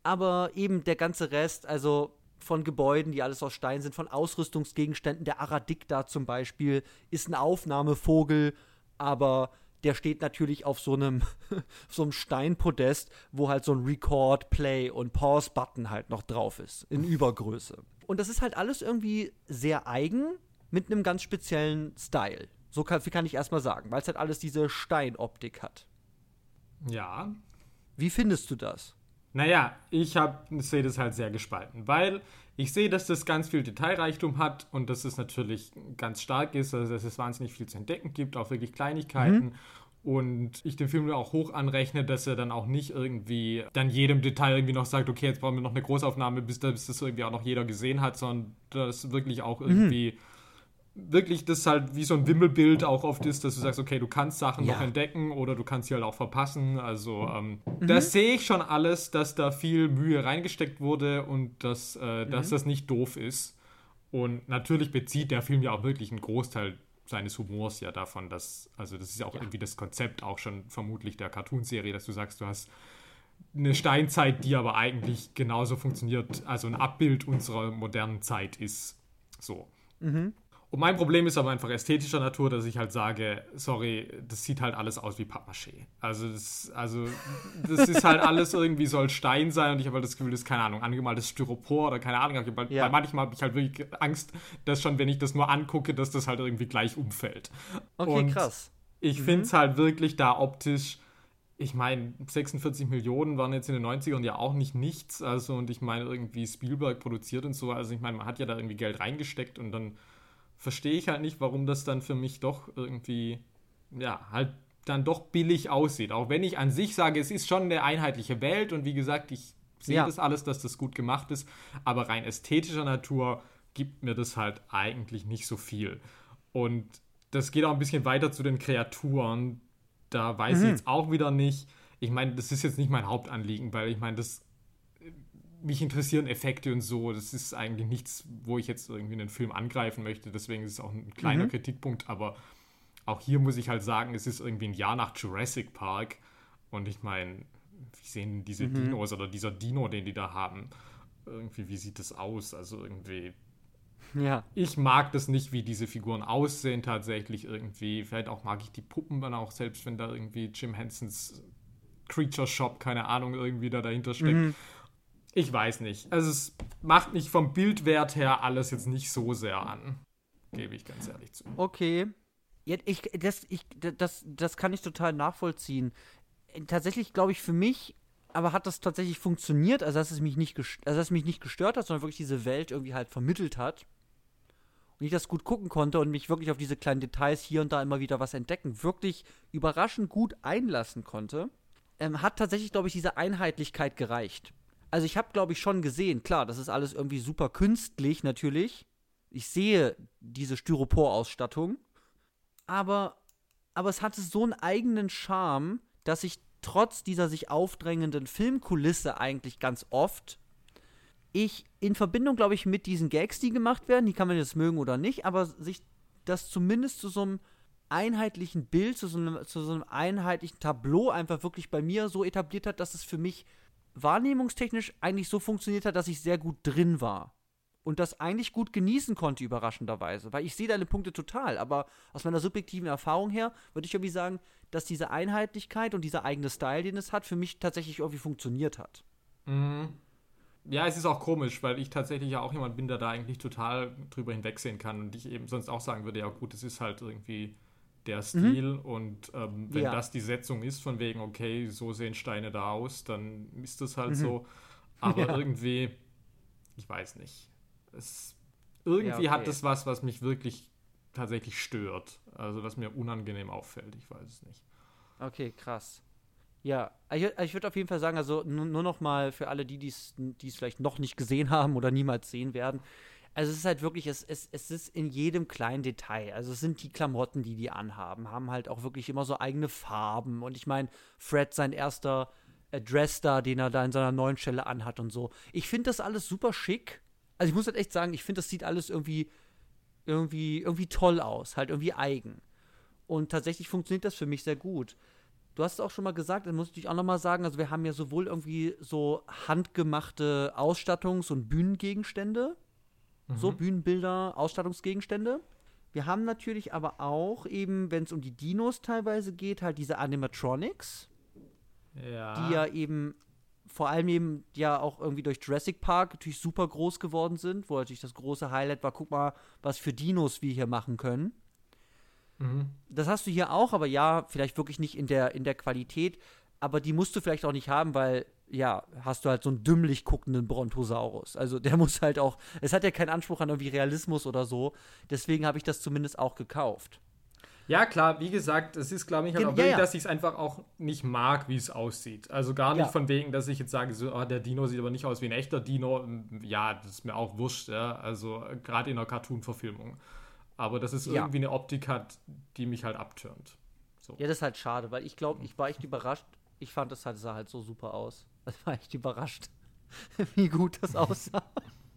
Aber eben der ganze Rest, also von Gebäuden, die alles aus Stein sind, von Ausrüstungsgegenständen, der Aradik da zum Beispiel, ist ein Aufnahmevogel, aber der steht natürlich auf so einem, <laughs> so einem Steinpodest, wo halt so ein Record, Play und Pause-Button halt noch drauf ist, in Übergröße. Und das ist halt alles irgendwie sehr eigen mit einem ganz speziellen Style. So kann, wie kann ich erstmal sagen, weil es halt alles diese Steinoptik hat. Ja. Wie findest du das? Naja, ich sehe das halt sehr gespalten, weil ich sehe, dass das ganz viel Detailreichtum hat und dass es natürlich ganz stark ist, also dass es wahnsinnig viel zu entdecken gibt, auch wirklich Kleinigkeiten. Mhm. Und ich den Film auch hoch anrechne, dass er dann auch nicht irgendwie dann jedem Detail irgendwie noch sagt, okay, jetzt brauchen wir noch eine Großaufnahme, bis, bis das irgendwie auch noch jeder gesehen hat, sondern dass wirklich auch mhm. irgendwie mhm wirklich das halt wie so ein Wimmelbild auch oft ist, dass du sagst, okay, du kannst Sachen ja. noch entdecken oder du kannst sie halt auch verpassen. Also ähm, mhm. da sehe ich schon alles, dass da viel Mühe reingesteckt wurde und dass, äh, mhm. dass das nicht doof ist. Und natürlich bezieht der Film ja auch wirklich einen Großteil seines Humors ja davon, dass, also das ist ja auch ja. irgendwie das Konzept auch schon vermutlich der Cartoonserie, dass du sagst, du hast eine Steinzeit, die aber eigentlich genauso funktioniert, also ein Abbild unserer modernen Zeit ist. So. Mhm. Und mein Problem ist aber einfach ästhetischer Natur, dass ich halt sage, sorry, das sieht halt alles aus wie Pappmaché. Also das, also das ist halt <laughs> alles irgendwie soll Stein sein und ich habe halt das Gefühl, das ist keine Ahnung, angemaltes Styropor oder keine Ahnung. Weil, ja. manchmal habe ich halt wirklich Angst, dass schon, wenn ich das nur angucke, dass das halt irgendwie gleich umfällt. Okay, und krass. Ich mhm. finde es halt wirklich da optisch ich meine, 46 Millionen waren jetzt in den 90ern ja auch nicht nichts. Also, und ich meine, irgendwie Spielberg produziert und so. Also, ich meine, man hat ja da irgendwie Geld reingesteckt und dann verstehe ich halt nicht, warum das dann für mich doch irgendwie, ja, halt dann doch billig aussieht. Auch wenn ich an sich sage, es ist schon eine einheitliche Welt und wie gesagt, ich sehe ja. das alles, dass das gut gemacht ist, aber rein ästhetischer Natur gibt mir das halt eigentlich nicht so viel. Und das geht auch ein bisschen weiter zu den Kreaturen. Da weiß mhm. ich jetzt auch wieder nicht. Ich meine, das ist jetzt nicht mein Hauptanliegen, weil ich meine, das mich interessieren Effekte und so. Das ist eigentlich nichts, wo ich jetzt irgendwie einen Film angreifen möchte. Deswegen ist es auch ein kleiner mhm. Kritikpunkt. Aber auch hier muss ich halt sagen, es ist irgendwie ein Jahr nach Jurassic Park. Und ich meine, wie sehen diese mhm. Dinos oder dieser Dino, den die da haben? Irgendwie, wie sieht das aus? Also irgendwie. Ja. Ich mag das nicht, wie diese Figuren aussehen tatsächlich irgendwie. Vielleicht auch mag ich die Puppen dann auch, selbst wenn da irgendwie Jim Hensons Creature Shop, keine Ahnung, irgendwie da dahinter steckt. Mhm. Ich weiß nicht. Also es macht mich vom Bildwert her alles jetzt nicht so sehr an. Gebe ich ganz ehrlich zu. Okay. Ich, das, ich, das, das kann ich total nachvollziehen. Tatsächlich glaube ich für mich, aber hat das tatsächlich funktioniert, also dass es mich nicht, also dass es mich nicht gestört hat, sondern wirklich diese Welt irgendwie halt vermittelt hat. Und ich das gut gucken konnte und mich wirklich auf diese kleinen Details hier und da immer wieder was entdecken, wirklich überraschend gut einlassen konnte, ähm, hat tatsächlich, glaube ich, diese Einheitlichkeit gereicht also ich habe, glaube ich, schon gesehen, klar, das ist alles irgendwie super künstlich natürlich. Ich sehe diese Styropor-Ausstattung, aber aber es hatte so einen eigenen Charme, dass ich trotz dieser sich aufdrängenden Filmkulisse eigentlich ganz oft ich in Verbindung, glaube ich, mit diesen Gags, die gemacht werden, die kann man jetzt mögen oder nicht, aber sich das zumindest zu so einem einheitlichen Bild, zu so einem, zu so einem einheitlichen Tableau einfach wirklich bei mir so etabliert hat, dass es für mich wahrnehmungstechnisch eigentlich so funktioniert hat, dass ich sehr gut drin war. Und das eigentlich gut genießen konnte, überraschenderweise. Weil ich sehe deine Punkte total, aber aus meiner subjektiven Erfahrung her würde ich irgendwie sagen, dass diese Einheitlichkeit und dieser eigene Style, den es hat, für mich tatsächlich irgendwie funktioniert hat. Mhm. Ja, es ist auch komisch, weil ich tatsächlich ja auch jemand bin, der da eigentlich total drüber hinwegsehen kann und ich eben sonst auch sagen würde, ja gut, es ist halt irgendwie der mhm. Stil mhm. und ähm, wenn ja. das die Setzung ist, von wegen, okay, so sehen Steine da aus, dann ist das halt mhm. so. Aber <laughs> ja. irgendwie, ich weiß nicht. Es, irgendwie ja, okay. hat es was, was mich wirklich tatsächlich stört. Also was mir unangenehm auffällt, ich weiß es nicht. Okay, krass. Ja, ich, ich würde auf jeden Fall sagen, also nur, nur noch mal für alle, die es vielleicht noch nicht gesehen haben oder niemals sehen werden. Also es ist halt wirklich, es, es, es ist in jedem kleinen Detail. Also es sind die Klamotten, die die anhaben, haben halt auch wirklich immer so eigene Farben. Und ich meine, Fred, sein erster Dress da, den er da in seiner neuen Stelle anhat und so. Ich finde das alles super schick. Also ich muss halt echt sagen, ich finde, das sieht alles irgendwie, irgendwie, irgendwie toll aus, halt irgendwie eigen. Und tatsächlich funktioniert das für mich sehr gut. Du hast es auch schon mal gesagt, das muss ich auch noch mal sagen, also wir haben ja sowohl irgendwie so handgemachte Ausstattungs- und Bühnengegenstände, mhm. so Bühnenbilder, Ausstattungsgegenstände. Wir haben natürlich aber auch eben, wenn es um die Dinos teilweise geht, halt diese Animatronics, ja. die ja eben vor allem eben ja auch irgendwie durch Jurassic Park natürlich super groß geworden sind, wo natürlich das große Highlight war, guck mal, was für Dinos wir hier machen können. Mhm. Das hast du hier auch, aber ja, vielleicht wirklich nicht in der, in der Qualität. Aber die musst du vielleicht auch nicht haben, weil, ja, hast du halt so einen dümmlich guckenden Brontosaurus. Also der <laughs> muss halt auch, es hat ja keinen Anspruch an irgendwie Realismus oder so. Deswegen habe ich das zumindest auch gekauft. Ja, klar, wie gesagt, es ist, glaube ich, halt auch wirklich, ja, dass ich es einfach auch nicht mag, wie es aussieht. Also gar nicht ja. von wegen, dass ich jetzt sage, so, oh, der Dino sieht aber nicht aus wie ein echter Dino. Ja, das ist mir auch wurscht, ja. Also gerade in einer Cartoon-Verfilmung. Aber dass es irgendwie eine Optik hat, die mich halt abturnt. So. Ja, das ist halt schade, weil ich glaube, ich war echt überrascht. Ich fand, das halt, sah halt so super aus. <laughs> Ich war echt überrascht, <laughs> wie gut das aussah.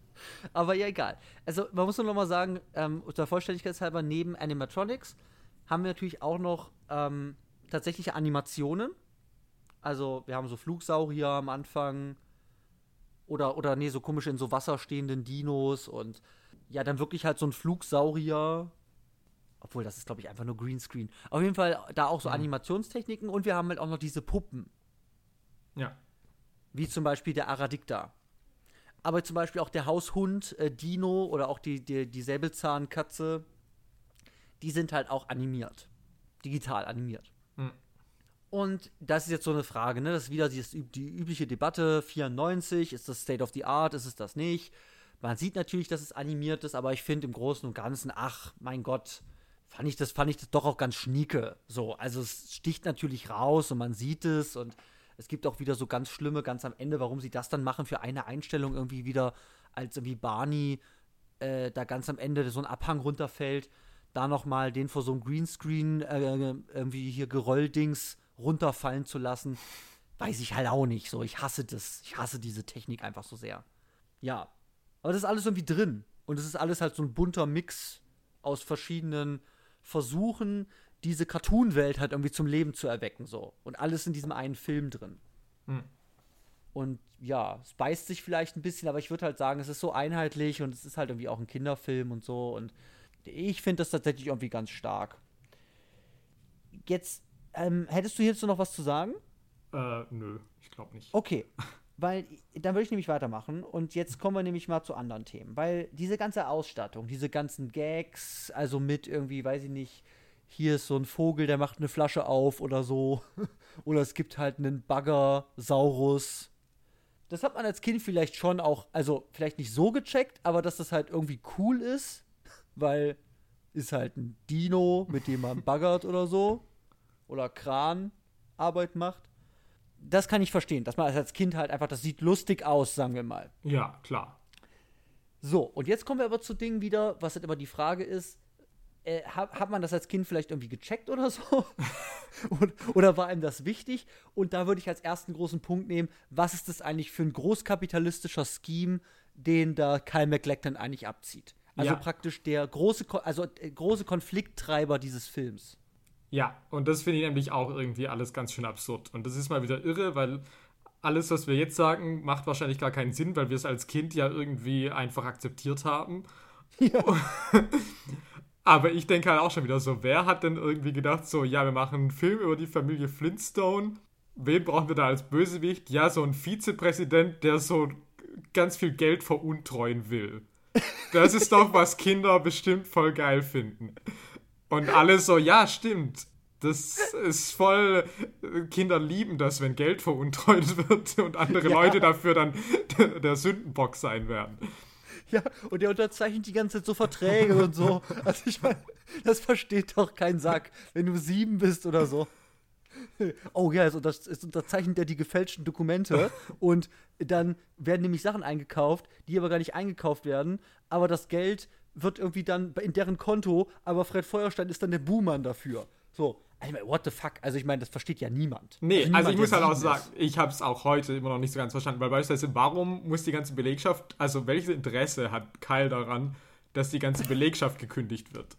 <laughs> Aber ja, egal. Also, man muss nur noch mal sagen, ähm, unter Vollständigkeitshalber, neben Animatronics haben wir natürlich auch noch ähm, tatsächliche Animationen. Also, wir haben so Flugsaurier am Anfang. Oder, oder nee, so komische in so Wasser stehenden Dinos und ja, dann wirklich halt so ein Flugsaurier. Obwohl, das ist, glaube ich, einfach nur Greenscreen. Auf jeden Fall da auch so. Animationstechniken und wir haben halt auch noch diese Puppen. Ja. Wie zum Beispiel der Aradicta. Aber zum Beispiel auch der Haushund äh, Dino oder auch die, die, die Säbelzahnkatze, die sind halt auch animiert. Digital animiert. Mhm. Und das ist jetzt so eine Frage, ne? Das ist wieder die, die übliche Debatte: 94, ist das State of the Art, ist es das nicht? Man sieht natürlich, dass es animiert ist, aber ich finde im Großen und Ganzen, ach, mein Gott, fand ich das, fand ich das doch auch ganz schnieke. So, also es sticht natürlich raus und man sieht es und es gibt auch wieder so ganz schlimme, ganz am Ende, warum sie das dann machen für eine Einstellung irgendwie wieder, als irgendwie Barney äh, da ganz am Ende so ein Abhang runterfällt, da nochmal den vor so einem Greenscreen äh, irgendwie hier Gerölldings runterfallen zu lassen, weiß ich halt auch nicht. So, ich hasse das. Ich hasse diese Technik einfach so sehr. Ja, aber das ist alles irgendwie drin. Und es ist alles halt so ein bunter Mix aus verschiedenen Versuchen, diese Cartoon-Welt halt irgendwie zum Leben zu erwecken. so. Und alles in diesem einen Film drin. Hm. Und ja, es beißt sich vielleicht ein bisschen, aber ich würde halt sagen, es ist so einheitlich und es ist halt irgendwie auch ein Kinderfilm und so. Und ich finde das tatsächlich irgendwie ganz stark. Jetzt, ähm, hättest du hierzu noch was zu sagen? Äh, nö, ich glaube nicht. Okay. <laughs> Weil dann würde ich nämlich weitermachen und jetzt kommen wir nämlich mal zu anderen Themen. Weil diese ganze Ausstattung, diese ganzen Gags, also mit irgendwie, weiß ich nicht, hier ist so ein Vogel, der macht eine Flasche auf oder so. <laughs> oder es gibt halt einen Bagger-Saurus. Das hat man als Kind vielleicht schon auch, also vielleicht nicht so gecheckt, aber dass das halt irgendwie cool ist, <laughs> weil ist halt ein Dino, mit dem man baggert oder so. Oder Kranarbeit macht das kann ich verstehen, dass man als Kind halt einfach, das sieht lustig aus, sagen wir mal. Ja, klar. So, und jetzt kommen wir aber zu Dingen wieder, was halt immer die Frage ist, äh, hat, hat man das als Kind vielleicht irgendwie gecheckt oder so? <laughs> oder, oder war einem das wichtig? Und da würde ich als ersten großen Punkt nehmen, was ist das eigentlich für ein großkapitalistischer Scheme, den da Kyle MacLachlan eigentlich abzieht? Also Ja. praktisch der große, also äh, große Konflikttreiber dieses Films. Ja, und das finde ich nämlich auch irgendwie alles ganz schön absurd. Und das ist mal wieder irre, weil alles, was wir jetzt sagen, macht wahrscheinlich gar keinen Sinn, weil wir es als Kind ja irgendwie einfach akzeptiert haben. <laughs> Aber ich denke halt auch schon wieder so, wer hat denn irgendwie gedacht, so, ja, wir machen einen Film über die Familie Flintstone. Wen brauchen wir da als Bösewicht? Ja, so ein Vizepräsident, der so ganz viel Geld veruntreuen will. Das ist doch, was Kinder bestimmt voll geil finden. Und alle so, ja, stimmt. Das ist voll. Kinder lieben das, wenn Geld veruntreut wird und andere <laughs> Ja. Leute dafür dann der, Sündenbock sein werden. Ja, und der unterzeichnet die ganze Zeit so Verträge und so. Also ich meine, das versteht doch kein Sack, wenn du sieben bist oder so. Oh ja, es, unter, es unterzeichnet er die gefälschten Dokumente <laughs> und dann werden nämlich Sachen eingekauft, die aber gar nicht eingekauft werden, aber das Geld wird irgendwie dann in deren Konto, aber Fred Feuerstein ist dann der Buhmann dafür. So, ich meine, what the fuck? Also ich meine, das versteht ja niemand. Nee, also, niemand, ich muss halt auch sagen, ist. ich habe es auch heute immer noch nicht so ganz verstanden, weil beispielsweise, warum muss die ganze Belegschaft, also welches Interesse hat Kyle daran, dass die ganze Belegschaft gekündigt wird?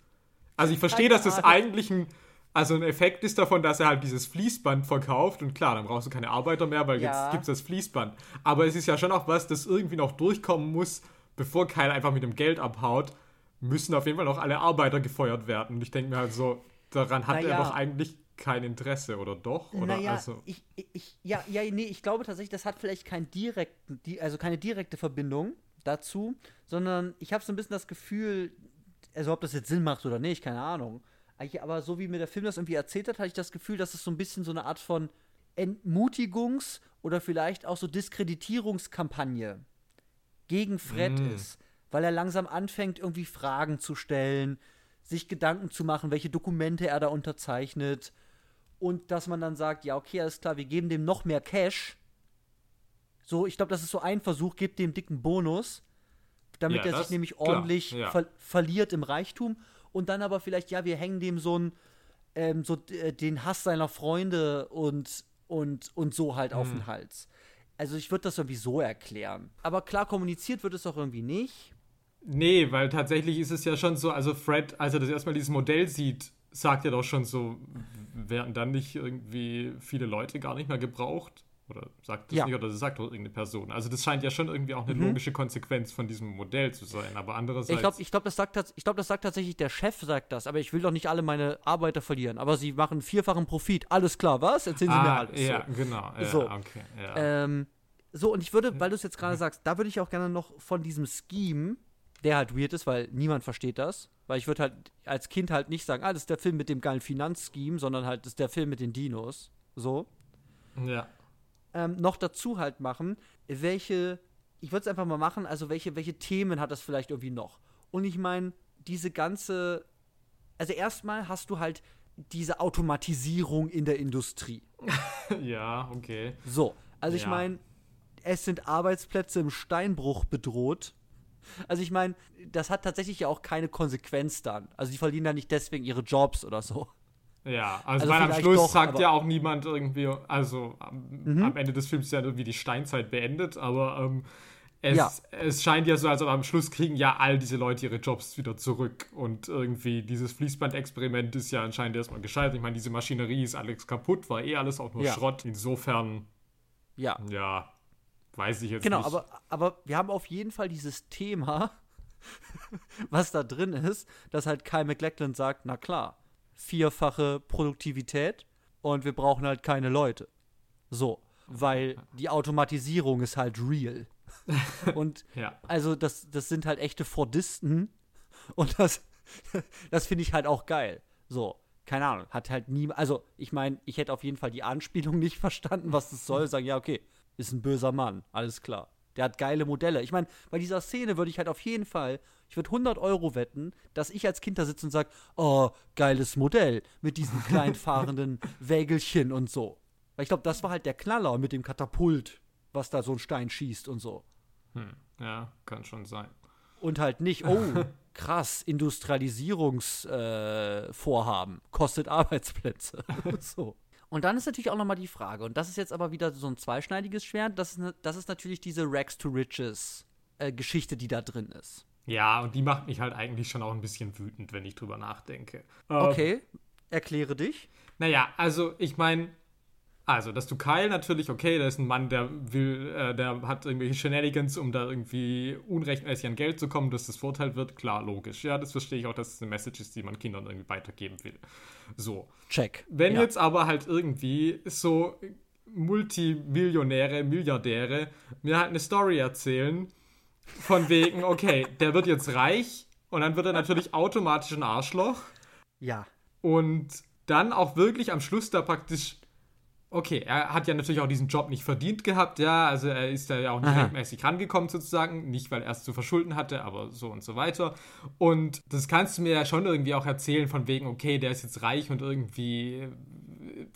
Also ich verstehe, dass das eigentlich ein, also ein Effekt ist davon, dass er halt dieses Fließband verkauft und klar, dann brauchst du keine Arbeiter mehr, weil Ja. jetzt gibt es das Fließband. Aber es ist ja schon auch was, das irgendwie noch durchkommen muss, bevor Kyle einfach mit dem Geld abhaut, müssen auf jeden Fall noch alle Arbeiter gefeuert werden. Und ich denke mir halt so, daran hat Naja. er doch eigentlich kein Interesse, oder doch? Oder naja, also, ich, ich- ja, ja, nee, ich glaube tatsächlich, das hat vielleicht keinen direkten, die, also keine direkte Verbindung dazu, sondern ich habe so ein bisschen das Gefühl, also ob das jetzt Sinn macht oder nicht, keine Ahnung. Aber so wie mir der Film das irgendwie erzählt hat, hatte ich das Gefühl, dass es so ein bisschen so eine Art von Entmutigungs- oder vielleicht auch so Diskreditierungskampagne gegen Fred Mm. ist, weil er langsam anfängt, irgendwie Fragen zu stellen, sich Gedanken zu machen, welche Dokumente er da unterzeichnet und dass man dann sagt, ja, okay, alles klar, wir geben dem noch mehr Cash. So, ich glaube, das ist so ein Versuch, gebt dem dicken Bonus, damit Ja, er sich nämlich klar, ordentlich ja. ver verliert im Reichtum und dann aber vielleicht, ja, wir hängen dem so ein ähm, so äh, den Hass seiner Freunde und und und so halt auf Mhm. den Hals. Also ich würde das irgendwie so erklären. Aber klar kommuniziert wird es auch irgendwie nicht. Nee, weil tatsächlich ist es ja schon so, also Fred, als er das erstmal dieses Modell sieht, sagt er doch schon so, werden dann nicht irgendwie viele Leute gar nicht mehr gebraucht? Oder sagt das Ja. nicht, oder das sagt doch irgendeine Person. Also das scheint ja schon irgendwie auch eine logische Konsequenz von diesem Modell zu sein. Aber andererseits. Ich glaube, ich glaub, das, sagt ich glaub, das sagt tatsächlich der Chef, sagt das. Aber ich will doch nicht alle meine Arbeiter verlieren. Aber sie machen vierfachen Profit. Alles klar, was? Erzählen Sie mir ah, alles. ja, So. genau. Ja, So. okay. Ja. Ähm, so, und ich würde, weil du es jetzt gerade sagst, da würde ich auch gerne noch von diesem Scheme, der halt weird ist, weil niemand versteht das. Weil ich würde halt als Kind halt nicht sagen, ah, das ist der Film mit dem geilen Finanzscheme, sondern halt, das ist der Film mit den Dinos. So. ja. ähm, noch dazu halt machen, welche, ich würde es einfach mal machen, also welche, welche Themen hat das vielleicht irgendwie noch? Und ich meine, diese ganze, also erstmal hast du halt diese Automatisierung in der Industrie. <laughs> Ja, okay. So, also ich Ja. meine, es sind Arbeitsplätze im Steinbruch bedroht. Also ich meine, das hat tatsächlich ja auch keine Konsequenz dann. Also die verlieren ja nicht deswegen ihre Jobs oder so. Ja, also, Also am Schluss doch, sagt Mhm. ja auch niemand irgendwie, also am, am Ende des Films ist ja irgendwie die Steinzeit beendet, aber ähm, es, Ja. es scheint ja so, als ob am Schluss kriegen ja all diese Leute ihre Jobs wieder zurück und irgendwie dieses Fließband-Experiment ist ja anscheinend erstmal gescheitert. Ich meine, diese Maschinerie ist alles kaputt, war eh alles auch nur Ja. Schrott. Insofern, Ja. ja, weiß ich jetzt Genau, nicht. aber, aber wir haben auf jeden Fall dieses Thema, <laughs> was da drin ist, dass halt Kyle MacLachlan sagt, na klar, vierfache Produktivität und wir brauchen halt keine Leute. So, weil die Automatisierung ist halt real. <laughs> Und ja. also das, das sind halt echte Fordisten <laughs> und das, das finde ich halt auch geil. So, keine Ahnung, hat halt nie, also ich meine, ich hätte auf jeden Fall die Anspielung nicht verstanden, was das soll. Sagen, ja, okay, ist ein böser Mann, alles klar. Der hat geile Modelle. Ich meine, bei dieser Szene würde ich halt auf jeden Fall, ich würde 100 Euro wetten, dass ich als Kind da sitze und sage, oh, geiles Modell mit diesen <laughs> kleinen fahrenden Wägelchen und so. Weil ich glaube, das war halt der Knaller mit dem Katapult, was da so ein Stein schießt und so. Hm, ja, kann schon sein. Und halt nicht, oh, <laughs> krass, Industrialisierungsvorhaben, äh, kostet Arbeitsplätze. <laughs> so. Und dann ist natürlich auch nochmal die Frage, und das ist jetzt aber wieder so ein zweischneidiges Schwert, das ist, ne, das ist natürlich diese Rags to Riches äh, Geschichte, die da drin ist. Ja, und die macht mich halt eigentlich schon auch ein bisschen wütend, wenn ich drüber nachdenke. Okay, äh, erkläre dich. Naja, also ich meine, also, dass du Kyle natürlich, okay, der ist ein Mann, der will, äh, der hat irgendwelche Shenanigans, um da irgendwie unrechtmäßig an Geld zu kommen, dass das Vorteil wird, klar, logisch. Ja, das verstehe ich auch, dass es eine Message ist, die man Kindern irgendwie weitergeben will. So. Check. Wenn ja. jetzt aber halt irgendwie so Multimillionäre, Milliardäre mir halt eine Story erzählen, von wegen, <laughs> okay, der wird jetzt reich und dann wird er natürlich automatisch ein Arschloch. Ja. Und dann auch wirklich am Schluss da praktisch Okay, er hat ja natürlich auch diesen Job nicht verdient gehabt, ja, also er ist da ja auch nicht Aha. rechtmäßig rangekommen sozusagen, nicht weil er es zu verschulden hatte, aber so und so weiter. Und das kannst du mir ja schon irgendwie auch erzählen von wegen, okay, der ist jetzt reich und irgendwie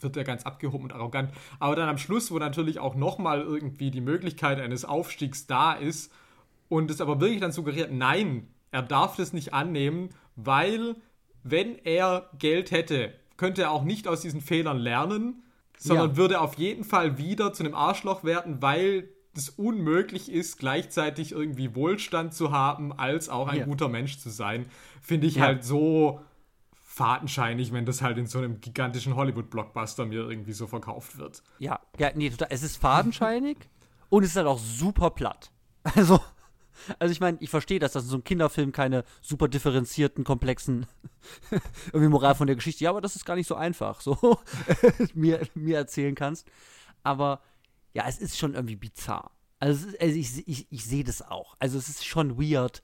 wird er ganz abgehoben und arrogant. Aber dann am Schluss, wo natürlich auch nochmal irgendwie die Möglichkeit eines Aufstiegs da ist und es aber wirklich dann suggeriert, nein, er darf das nicht annehmen, weil wenn er Geld hätte, könnte er auch nicht aus diesen Fehlern lernen sondern ja. würde auf jeden Fall wieder zu einem Arschloch werden, weil es unmöglich ist, gleichzeitig irgendwie Wohlstand zu haben, als auch ein ja. guter Mensch zu sein, finde ich ja. halt so fadenscheinig, wenn das halt in so einem gigantischen Hollywood-Blockbuster mir irgendwie so verkauft wird. Ja, ja nee, total. Es ist fadenscheinig <laughs> und es ist halt auch super platt. Also, also ich meine, ich verstehe, dass das in so einem Kinderfilm keine super differenzierten, komplexen <laughs> irgendwie Moral von der Geschichte, ja, aber das ist gar nicht so einfach, so <laughs> mir, mir erzählen kannst. Aber ja, es ist schon irgendwie bizarr. Also, ist, also ich, ich, ich sehe das auch. Also es ist schon weird.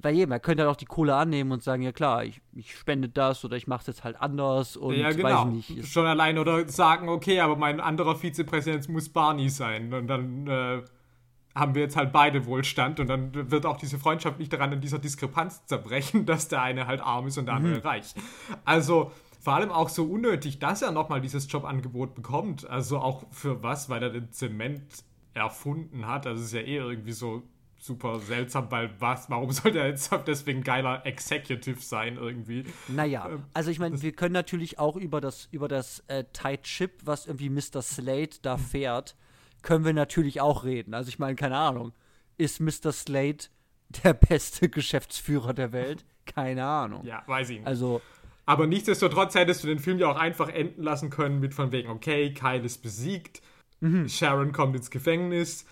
Bei jedem, er könnte halt auch die Kohle annehmen und sagen, ja klar, ich, ich spende das oder ich mache es jetzt halt anders und ja, genau. weiß nicht. Schon allein oder sagen, okay, aber mein anderer Vizepräsident muss Barney sein und dann äh, haben wir jetzt halt beide Wohlstand und dann wird auch diese Freundschaft nicht daran in dieser Diskrepanz zerbrechen, <laughs> dass der eine halt arm ist und der andere mhm. reich. Also vor allem auch so unnötig, dass er nochmal dieses Jobangebot bekommt. Also auch für was, weil er den Zement erfunden hat. Also es ist ja eh irgendwie so super seltsam, weil was, warum sollte er jetzt <laughs> deswegen geiler Executive sein irgendwie? Naja, ähm, also ich meine, wir können natürlich auch über das, über das äh, Tight Chip, was irgendwie Mr. Slate da fährt, können wir natürlich auch reden. Also ich meine, keine Ahnung. Ist Mr. Slate der beste Geschäftsführer der Welt? Keine Ahnung. Ja, weiß ich nicht. Also. Aber nichtsdestotrotz hättest du den Film ja auch einfach enden lassen können mit von wegen, okay, Kyle ist besiegt, mhm. Sharon kommt ins Gefängnis,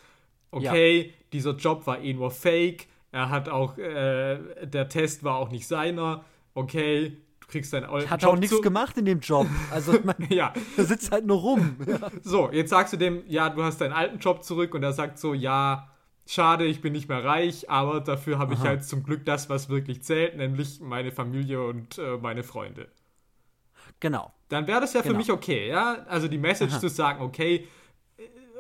okay, ja. dieser Job war eh nur fake, er hat auch, äh, der Test war auch nicht seiner, okay, kriegst deinen Hat Job auch nichts gemacht in dem Job. Also man, <laughs> ja. sitzt halt nur rum. <laughs> So, jetzt sagst du dem, ja, du hast deinen alten Job zurück und er sagt so, ja, schade, ich bin nicht mehr reich, aber dafür habe ich halt zum Glück das, was wirklich zählt, nämlich meine Familie und äh, meine Freunde. Genau. Dann wäre das ja genau. für mich okay, ja? Also die Message Aha. zu sagen, okay,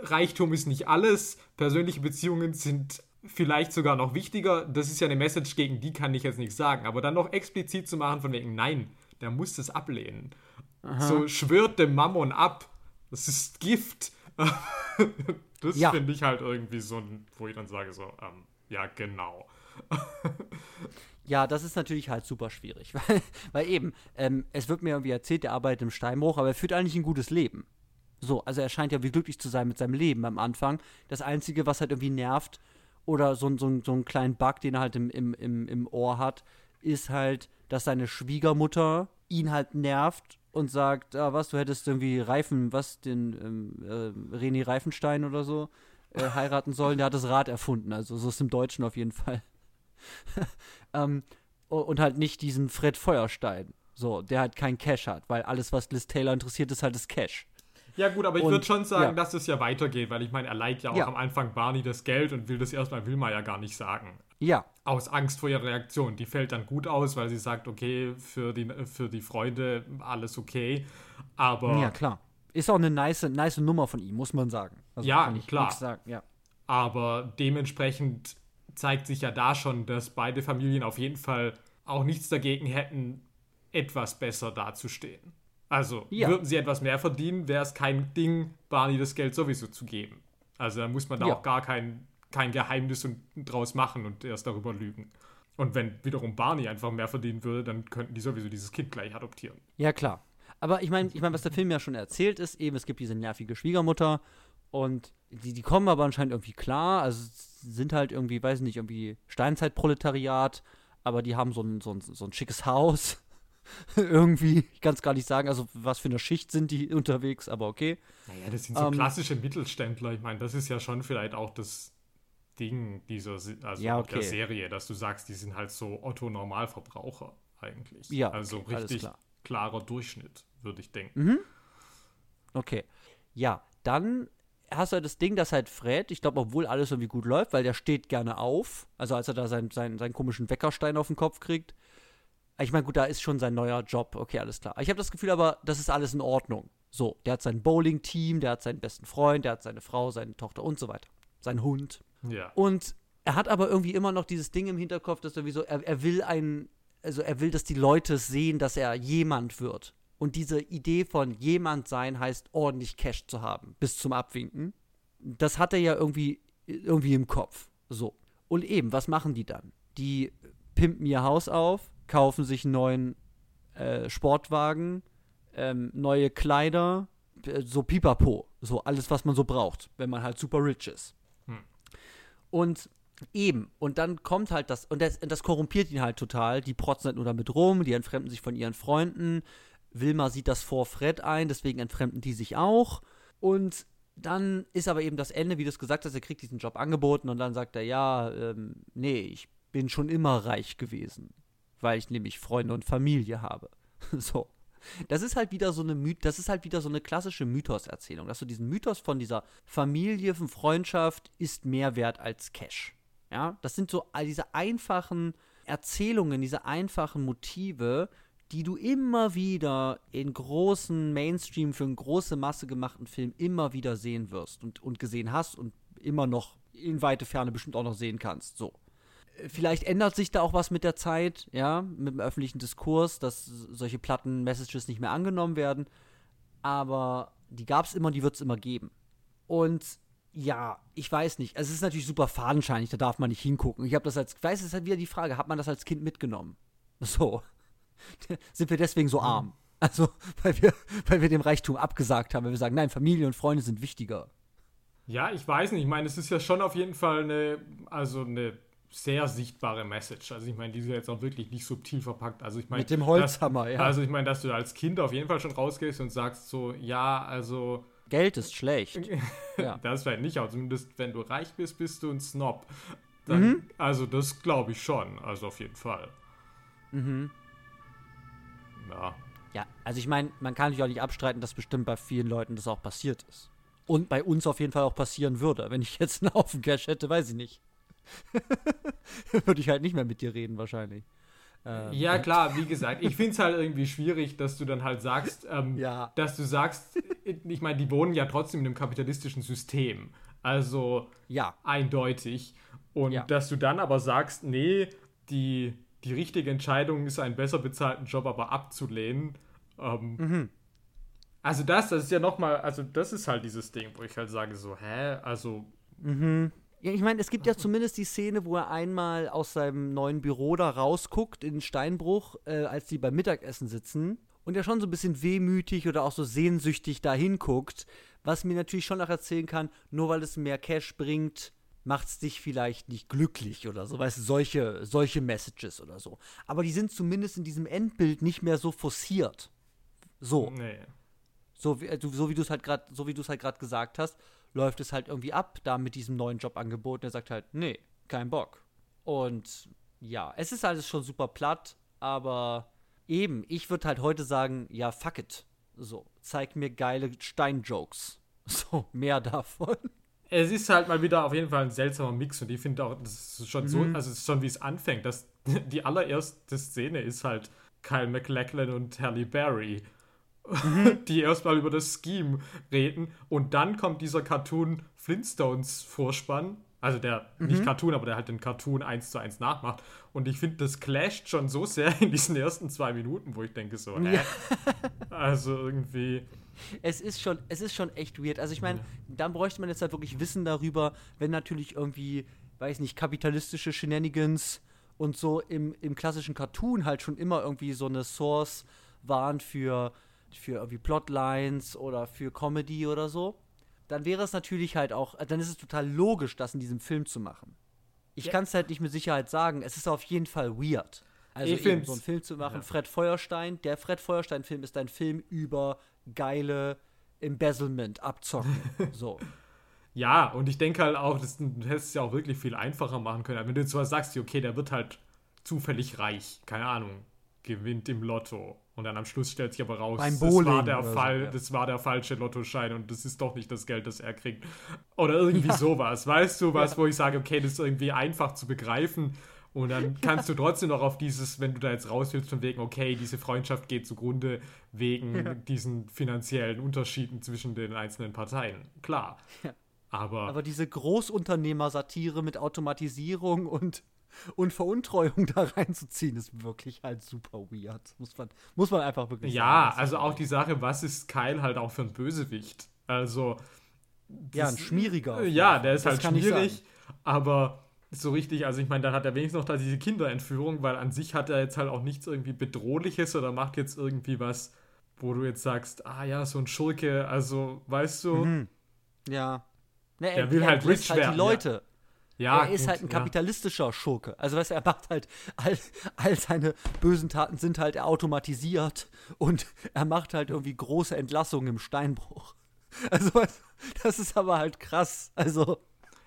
Reichtum ist nicht alles, persönliche Beziehungen sind vielleicht sogar noch wichtiger, das ist ja eine Message, gegen die kann ich jetzt nichts sagen, aber dann noch explizit zu machen von wegen, nein, der muss das ablehnen. Aha. So schwört dem Mammon ab. Das ist Gift. <laughs> das ja. finde ich halt irgendwie so, wo ich dann sage so, ähm, ja, genau. ja, das ist natürlich halt super schwierig, <laughs> weil, weil eben, ähm, es wird mir irgendwie erzählt, er arbeitet im Steinbruch, aber er führt eigentlich ein gutes Leben. So, also er scheint ja wie glücklich zu sein mit seinem Leben am Anfang. Das Einzige, was halt irgendwie nervt, oder so, so, so einen kleinen Bug, den er halt im, im, im, im Ohr hat, ist halt, dass seine Schwiegermutter ihn halt nervt und sagt, ah, was, du hättest irgendwie Reifen, was, den ähm, äh, René Reifenstein oder so äh, heiraten sollen. Der hat das Rad erfunden, also so ist im Deutschen auf jeden Fall. <laughs> ähm, und halt nicht diesen Fred Feuerstein, so, der halt kein Cash hat, weil alles, was Liz Taylor interessiert, ist halt das Cash. Ja, gut, aber ich würde schon sagen, ja. dass es ja weitergeht, weil ich meine, er leiht ja auch ja. am Anfang Barney das Geld und will das erstmal, will man ja gar nicht sagen. Ja. Aus Angst vor ihrer Reaktion. Die fällt dann gut aus, weil sie sagt, okay, für die, für die Freunde alles okay. Aber. Ja, klar. Ist auch eine nice, nice Nummer von ihm, muss man sagen. Also ja, klar. Ja. Aber dementsprechend zeigt sich ja da schon, dass beide Familien auf jeden Fall auch nichts dagegen hätten, etwas besser dazustehen. Also, ja. würden sie etwas mehr verdienen, wäre es kein Ding, Barney das Geld sowieso zu geben. Also, da muss man da ja. auch gar kein, kein Geheimnis und, draus machen und erst darüber lügen. Und wenn wiederum Barney einfach mehr verdienen würde, dann könnten die sowieso dieses Kind gleich adoptieren. Ja, klar. Aber ich meine, ich mein, was der Film ja schon erzählt ist, eben, es gibt diese nervige Schwiegermutter und die, die kommen aber anscheinend irgendwie klar, also sind halt irgendwie, weiß nicht, irgendwie Steinzeitproletariat, aber die haben so ein, so ein, so ein schickes Haus. <laughs> irgendwie, ich kann es gar nicht sagen, also was für eine Schicht sind die unterwegs, aber okay. Naja, das sind so Ähm, klassische Mittelständler. Ich meine, das ist ja schon vielleicht auch das Ding dieser, Se- also Ja, der okay. Serie, dass du sagst, die sind halt so Otto-Normalverbraucher eigentlich. Ja, Also okay, richtig klar. klarer Durchschnitt, würde ich denken. Mhm. Okay. Ja, dann hast du halt das Ding, dass halt Fred, ich glaube, obwohl alles irgendwie gut läuft, weil der steht gerne auf, also als er da seinen, seinen, seinen komischen Weckerstein auf den Kopf kriegt. Ich meine, gut, da ist schon sein neuer Job, okay, alles klar. Ich habe das Gefühl aber, das ist alles in Ordnung. So, der hat sein Bowling-Team, der hat seinen besten Freund, der hat seine Frau, seine Tochter und so weiter. Sein Hund. Ja. Und er hat aber irgendwie immer noch dieses Ding im Hinterkopf, dass irgendwie so, er, er will ein, also er will, dass die Leute sehen, dass er jemand wird. Und diese Idee von jemand sein heißt, ordentlich Cash zu haben, bis zum Abwinken. Das hat er ja irgendwie, irgendwie im Kopf. So. Und eben, was machen die dann? Die pimpen ihr Haus auf, kaufen sich einen neuen äh, Sportwagen, ähm, neue Kleider, äh, so pipapo. So alles, was man so braucht, wenn man halt super rich ist. Und eben, und dann kommt halt das, und das, das korrumpiert ihn halt total. Die protzen halt nur damit rum, die entfremden sich von ihren Freunden. Wilma sieht das vor Fred ein, deswegen entfremden die sich auch. Und dann ist aber eben das Ende, wie du es gesagt hast, er kriegt diesen Job angeboten und dann sagt er, ja, ähm, nee, ich bin schon immer reich gewesen, weil ich nämlich Freunde und Familie habe. <laughs> so. Das ist halt wieder so eine My das ist halt wieder so eine klassische Mythoserzählung, dass du diesen Mythos von dieser Familie, von Freundschaft ist mehr wert als Cash. Ja, das sind so all diese einfachen Erzählungen, diese einfachen Motive, die du immer wieder in großen Mainstream für eine große Masse gemachten Filmen immer wieder sehen wirst und, und gesehen hast und immer noch in weite Ferne bestimmt auch noch sehen kannst. So. Vielleicht ändert sich da auch was mit der Zeit, ja, mit dem öffentlichen Diskurs, dass solche platten Messages nicht mehr angenommen werden. Aber die gab es immer und die wird es immer geben. Und ja, ich weiß nicht. Also es ist natürlich super fadenscheinig, da darf man nicht hingucken. Ich habe das als, ich weiß, es ist halt wieder die Frage, hat man das als Kind mitgenommen? <laughs> So. <laughs> Sind wir deswegen so arm? Also, <laughs> weil wir, weil wir dem Reichtum abgesagt haben, weil wir sagen, nein, Familie und Freunde sind wichtiger. Ja, ich weiß nicht. Ich meine, es ist ja schon auf jeden Fall eine, also eine sehr sichtbare Message. Also ich meine, die ist ja jetzt auch wirklich nicht subtil verpackt. Also ich meine, Mit dem Holzhammer, ja. Also ich meine, dass du als Kind auf jeden Fall schon rausgehst und sagst so, ja, also Geld ist schlecht. <laughs> Ja. das vielleicht nicht, aber zumindest wenn du reich bist, bist du ein Snob. Dann, Mhm. Also das glaube ich schon, also auf jeden Fall. Mhm. Ja. Ja, also ich meine, man kann natürlich auch nicht abstreiten, dass bestimmt bei vielen Leuten das auch passiert ist. Und bei uns auf jeden Fall auch passieren würde. Wenn ich jetzt einen Haufen Cash hätte, weiß ich nicht. <laughs> würde ich halt nicht mehr mit dir reden, wahrscheinlich. Ähm, Ja, klar, wie gesagt, ich finde es halt irgendwie schwierig, dass du dann halt sagst, ähm, Ja. dass du sagst, ich meine, die wohnen ja trotzdem in einem kapitalistischen System. Also Ja. eindeutig. Und Ja. dass du dann aber sagst, nee, die, die richtige Entscheidung ist, einen besser bezahlten Job aber abzulehnen. Ähm, Mhm. Also das, das ist ja nochmal, also das ist halt dieses Ding, wo ich halt sage so, hä, also Mhm. Ja, ich meine, es gibt ja zumindest die Szene, wo er einmal aus seinem neuen Büro da rausguckt in Steinbruch, äh, als die beim Mittagessen sitzen und er schon so ein bisschen wehmütig oder auch so sehnsüchtig da hinguckt, was mir natürlich schon auch erzählen kann, nur weil es mehr Cash bringt, macht's dich vielleicht nicht glücklich oder so, weißt du, solche, solche Messages oder so. Aber die sind zumindest in diesem Endbild nicht mehr so forciert. So. nee. So wie, äh, so wie du es halt gerade, so wie du es halt gerade gesagt hast, läuft es halt irgendwie ab, da mit diesem neuen Jobangebot. Und er sagt halt, nee, kein Bock. Und ja, es ist alles schon super platt, aber eben, ich würde halt heute sagen, ja, fuck it. So, zeig mir geile Steinjokes. <laughs> So, mehr davon. Es ist halt mal wieder auf jeden Fall ein seltsamer Mix und ich finde auch, das ist schon so, Mhm. also es ist schon wie es anfängt, dass <laughs> die allererste Szene ist halt Kyle MacLachlan und Halle Berry, Mhm. <laughs> die erstmal über das Scheme reden und dann kommt dieser Cartoon Flintstones Vorspann, also der, Mhm. nicht Cartoon, aber der halt den Cartoon eins zu eins nachmacht und ich finde, das clasht schon so sehr in diesen ersten zwei Minuten, wo ich denke so, hä? Ja. <laughs> Also irgendwie, Es ist schon, es ist schon echt weird. Also ich meine, dann bräuchte man jetzt halt wirklich Wissen darüber, wenn natürlich irgendwie, weiß nicht, kapitalistische Shenanigans und so im, im klassischen Cartoon halt schon immer irgendwie so eine Source waren für, für irgendwie Plotlines oder für Comedy oder so, dann wäre es natürlich halt auch, dann ist es total logisch, das in diesem Film zu machen. Ich Ja. kann es halt nicht mit Sicherheit sagen, es ist auf jeden Fall weird. Also eben so einen Film zu machen, ja. Fred Feuerstein, der Fred Feuerstein-Film ist ein Film über geile Embezzlement, Abzocken. <laughs> so. Ja, und ich denke halt auch, das, du hättest es ja auch wirklich viel einfacher machen können. Wenn du zwar sagst, okay, der wird halt zufällig reich, keine Ahnung, gewinnt im Lotto. Und dann am Schluss stellt sich aber raus, das war der oder so, Fall, ja. das war der falsche Lottoschein und das ist doch nicht das Geld, das er kriegt. Oder irgendwie Ja. sowas. Weißt du, was, Ja. wo ich sage, okay, das ist irgendwie einfach zu begreifen. Und dann <laughs> kannst du trotzdem noch auf dieses, wenn du da jetzt raus willst, von wegen, okay, diese Freundschaft geht zugrunde wegen diesen finanziellen Unterschieden zwischen den einzelnen Parteien. Klar. Aber, Aber diese Großunternehmer-Satire mit Automatisierung und, und Veruntreuung <laughs> da reinzuziehen, ist wirklich halt super weird. Muss man, muss man einfach wirklich ja, sagen. also auch die Sache, was ist Kyle halt auch für ein Bösewicht? Also. Ja, ein schmieriger. Ja, der ist Das halt sagen. aber so richtig, also ich meine, dann hat er wenigstens noch da diese Kinderentführung, weil an sich hat er jetzt halt auch nichts irgendwie Bedrohliches oder macht jetzt irgendwie was, wo du jetzt sagst, ah ja, so ein Schurke, also weißt du, Mhm. Ja. Ne, Der will halt rich halt werden, die Leute. Ja, er ist gut, halt ein ja. kapitalistischer Schurke. Also weißt du, er macht halt, all, all seine bösen Taten sind halt automatisiert und er macht halt irgendwie große Entlassungen im Steinbruch. Also das ist aber halt krass. Also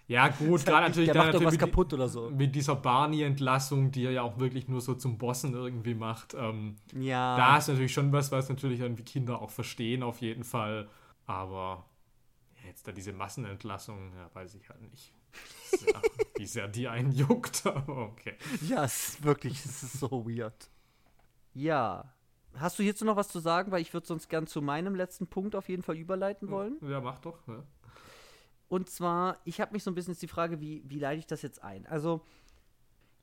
Ja, gut, gerade natürlich der macht natürlich mit, kaputt oder so. mit dieser Barney-Entlassung, die er ja auch wirklich nur so zum Bossen irgendwie macht. Ähm, Ja. Da ist natürlich schon was, was natürlich irgendwie Kinder auch verstehen, auf jeden Fall. Aber ja, jetzt da diese Massenentlassung, ja, weiß ich halt nicht. Ja, wie sehr die einen juckt, <laughs> aber okay. Ja, es ist wirklich, es ist so weird. Ja. Hast du hierzu noch was zu sagen? Weil ich würde sonst gern zu meinem letzten Punkt auf jeden Fall überleiten wollen. Ja, mach doch. Ja. Und zwar, ich habe mich so ein bisschen jetzt die Frage, wie, wie leite ich das jetzt ein? Also,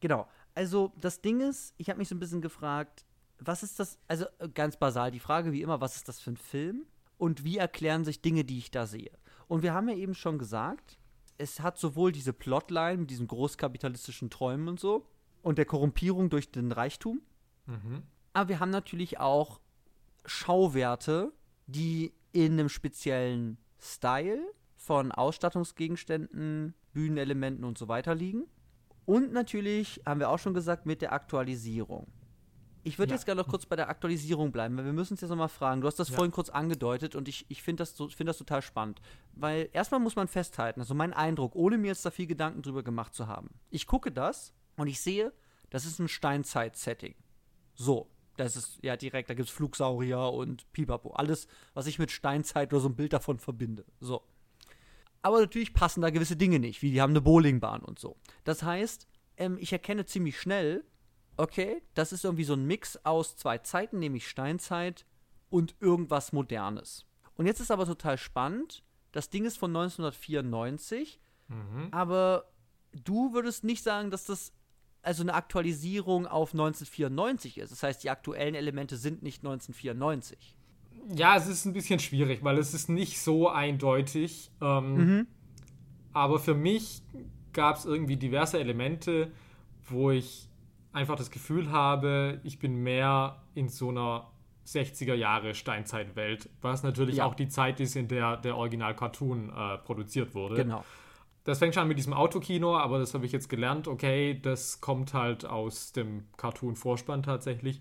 genau. Also, das Ding ist, ich habe mich so ein bisschen gefragt, was ist das, also ganz basal die Frage, wie immer, was ist das für ein Film? Und wie erklären sich Dinge, die ich da sehe? Und wir haben ja eben schon gesagt, es hat sowohl diese Plotline mit diesen großkapitalistischen Träumen und so und der Korrumpierung durch den Reichtum, Mhm. aber wir haben natürlich auch Schauwerte, die in einem speziellen Style von Ausstattungsgegenständen, Bühnenelementen und so weiter liegen. Und natürlich, haben wir auch schon gesagt, mit der Aktualisierung. Ich würde Ja. jetzt gerne noch kurz bei der Aktualisierung bleiben, weil wir müssen uns jetzt nochmal fragen. Du hast das Ja. vorhin kurz angedeutet und ich, ich finde das, so, find das total spannend. Weil erstmal muss man festhalten, also mein Eindruck, ohne mir jetzt da viel Gedanken drüber gemacht zu haben. Ich gucke das und ich sehe, das ist ein Steinzeit-Setting. So, das ist ja direkt, da gibt es Flugsaurier und Pipapo. Alles, was ich mit Steinzeit oder so ein Bild davon verbinde. So. Aber natürlich passen da gewisse Dinge nicht, wie die haben eine Bowlingbahn und so. Das heißt, ähm, ich erkenne ziemlich schnell, okay, das ist irgendwie so ein Mix aus zwei Zeiten, nämlich Steinzeit und irgendwas Modernes. Und jetzt ist aber total spannend, das Ding ist von 1994, Mhm. aber du würdest nicht sagen, dass das also eine Aktualisierung auf 1994 ist. Das heißt, die aktuellen Elemente sind nicht 1994. Ja, es ist ein bisschen schwierig, weil es ist nicht so eindeutig. Ähm, Mhm. Aber für mich gab es irgendwie diverse Elemente, wo ich einfach das Gefühl habe, ich bin mehr in so einer 60er Jahre Steinzeitwelt, was natürlich Ja. auch die Zeit ist, in der der Original-Cartoon äh, produziert wurde. Genau. Das fängt schon an mit diesem Autokino, aber das habe ich jetzt gelernt, okay, das kommt halt aus dem Cartoon-Vorspann tatsächlich.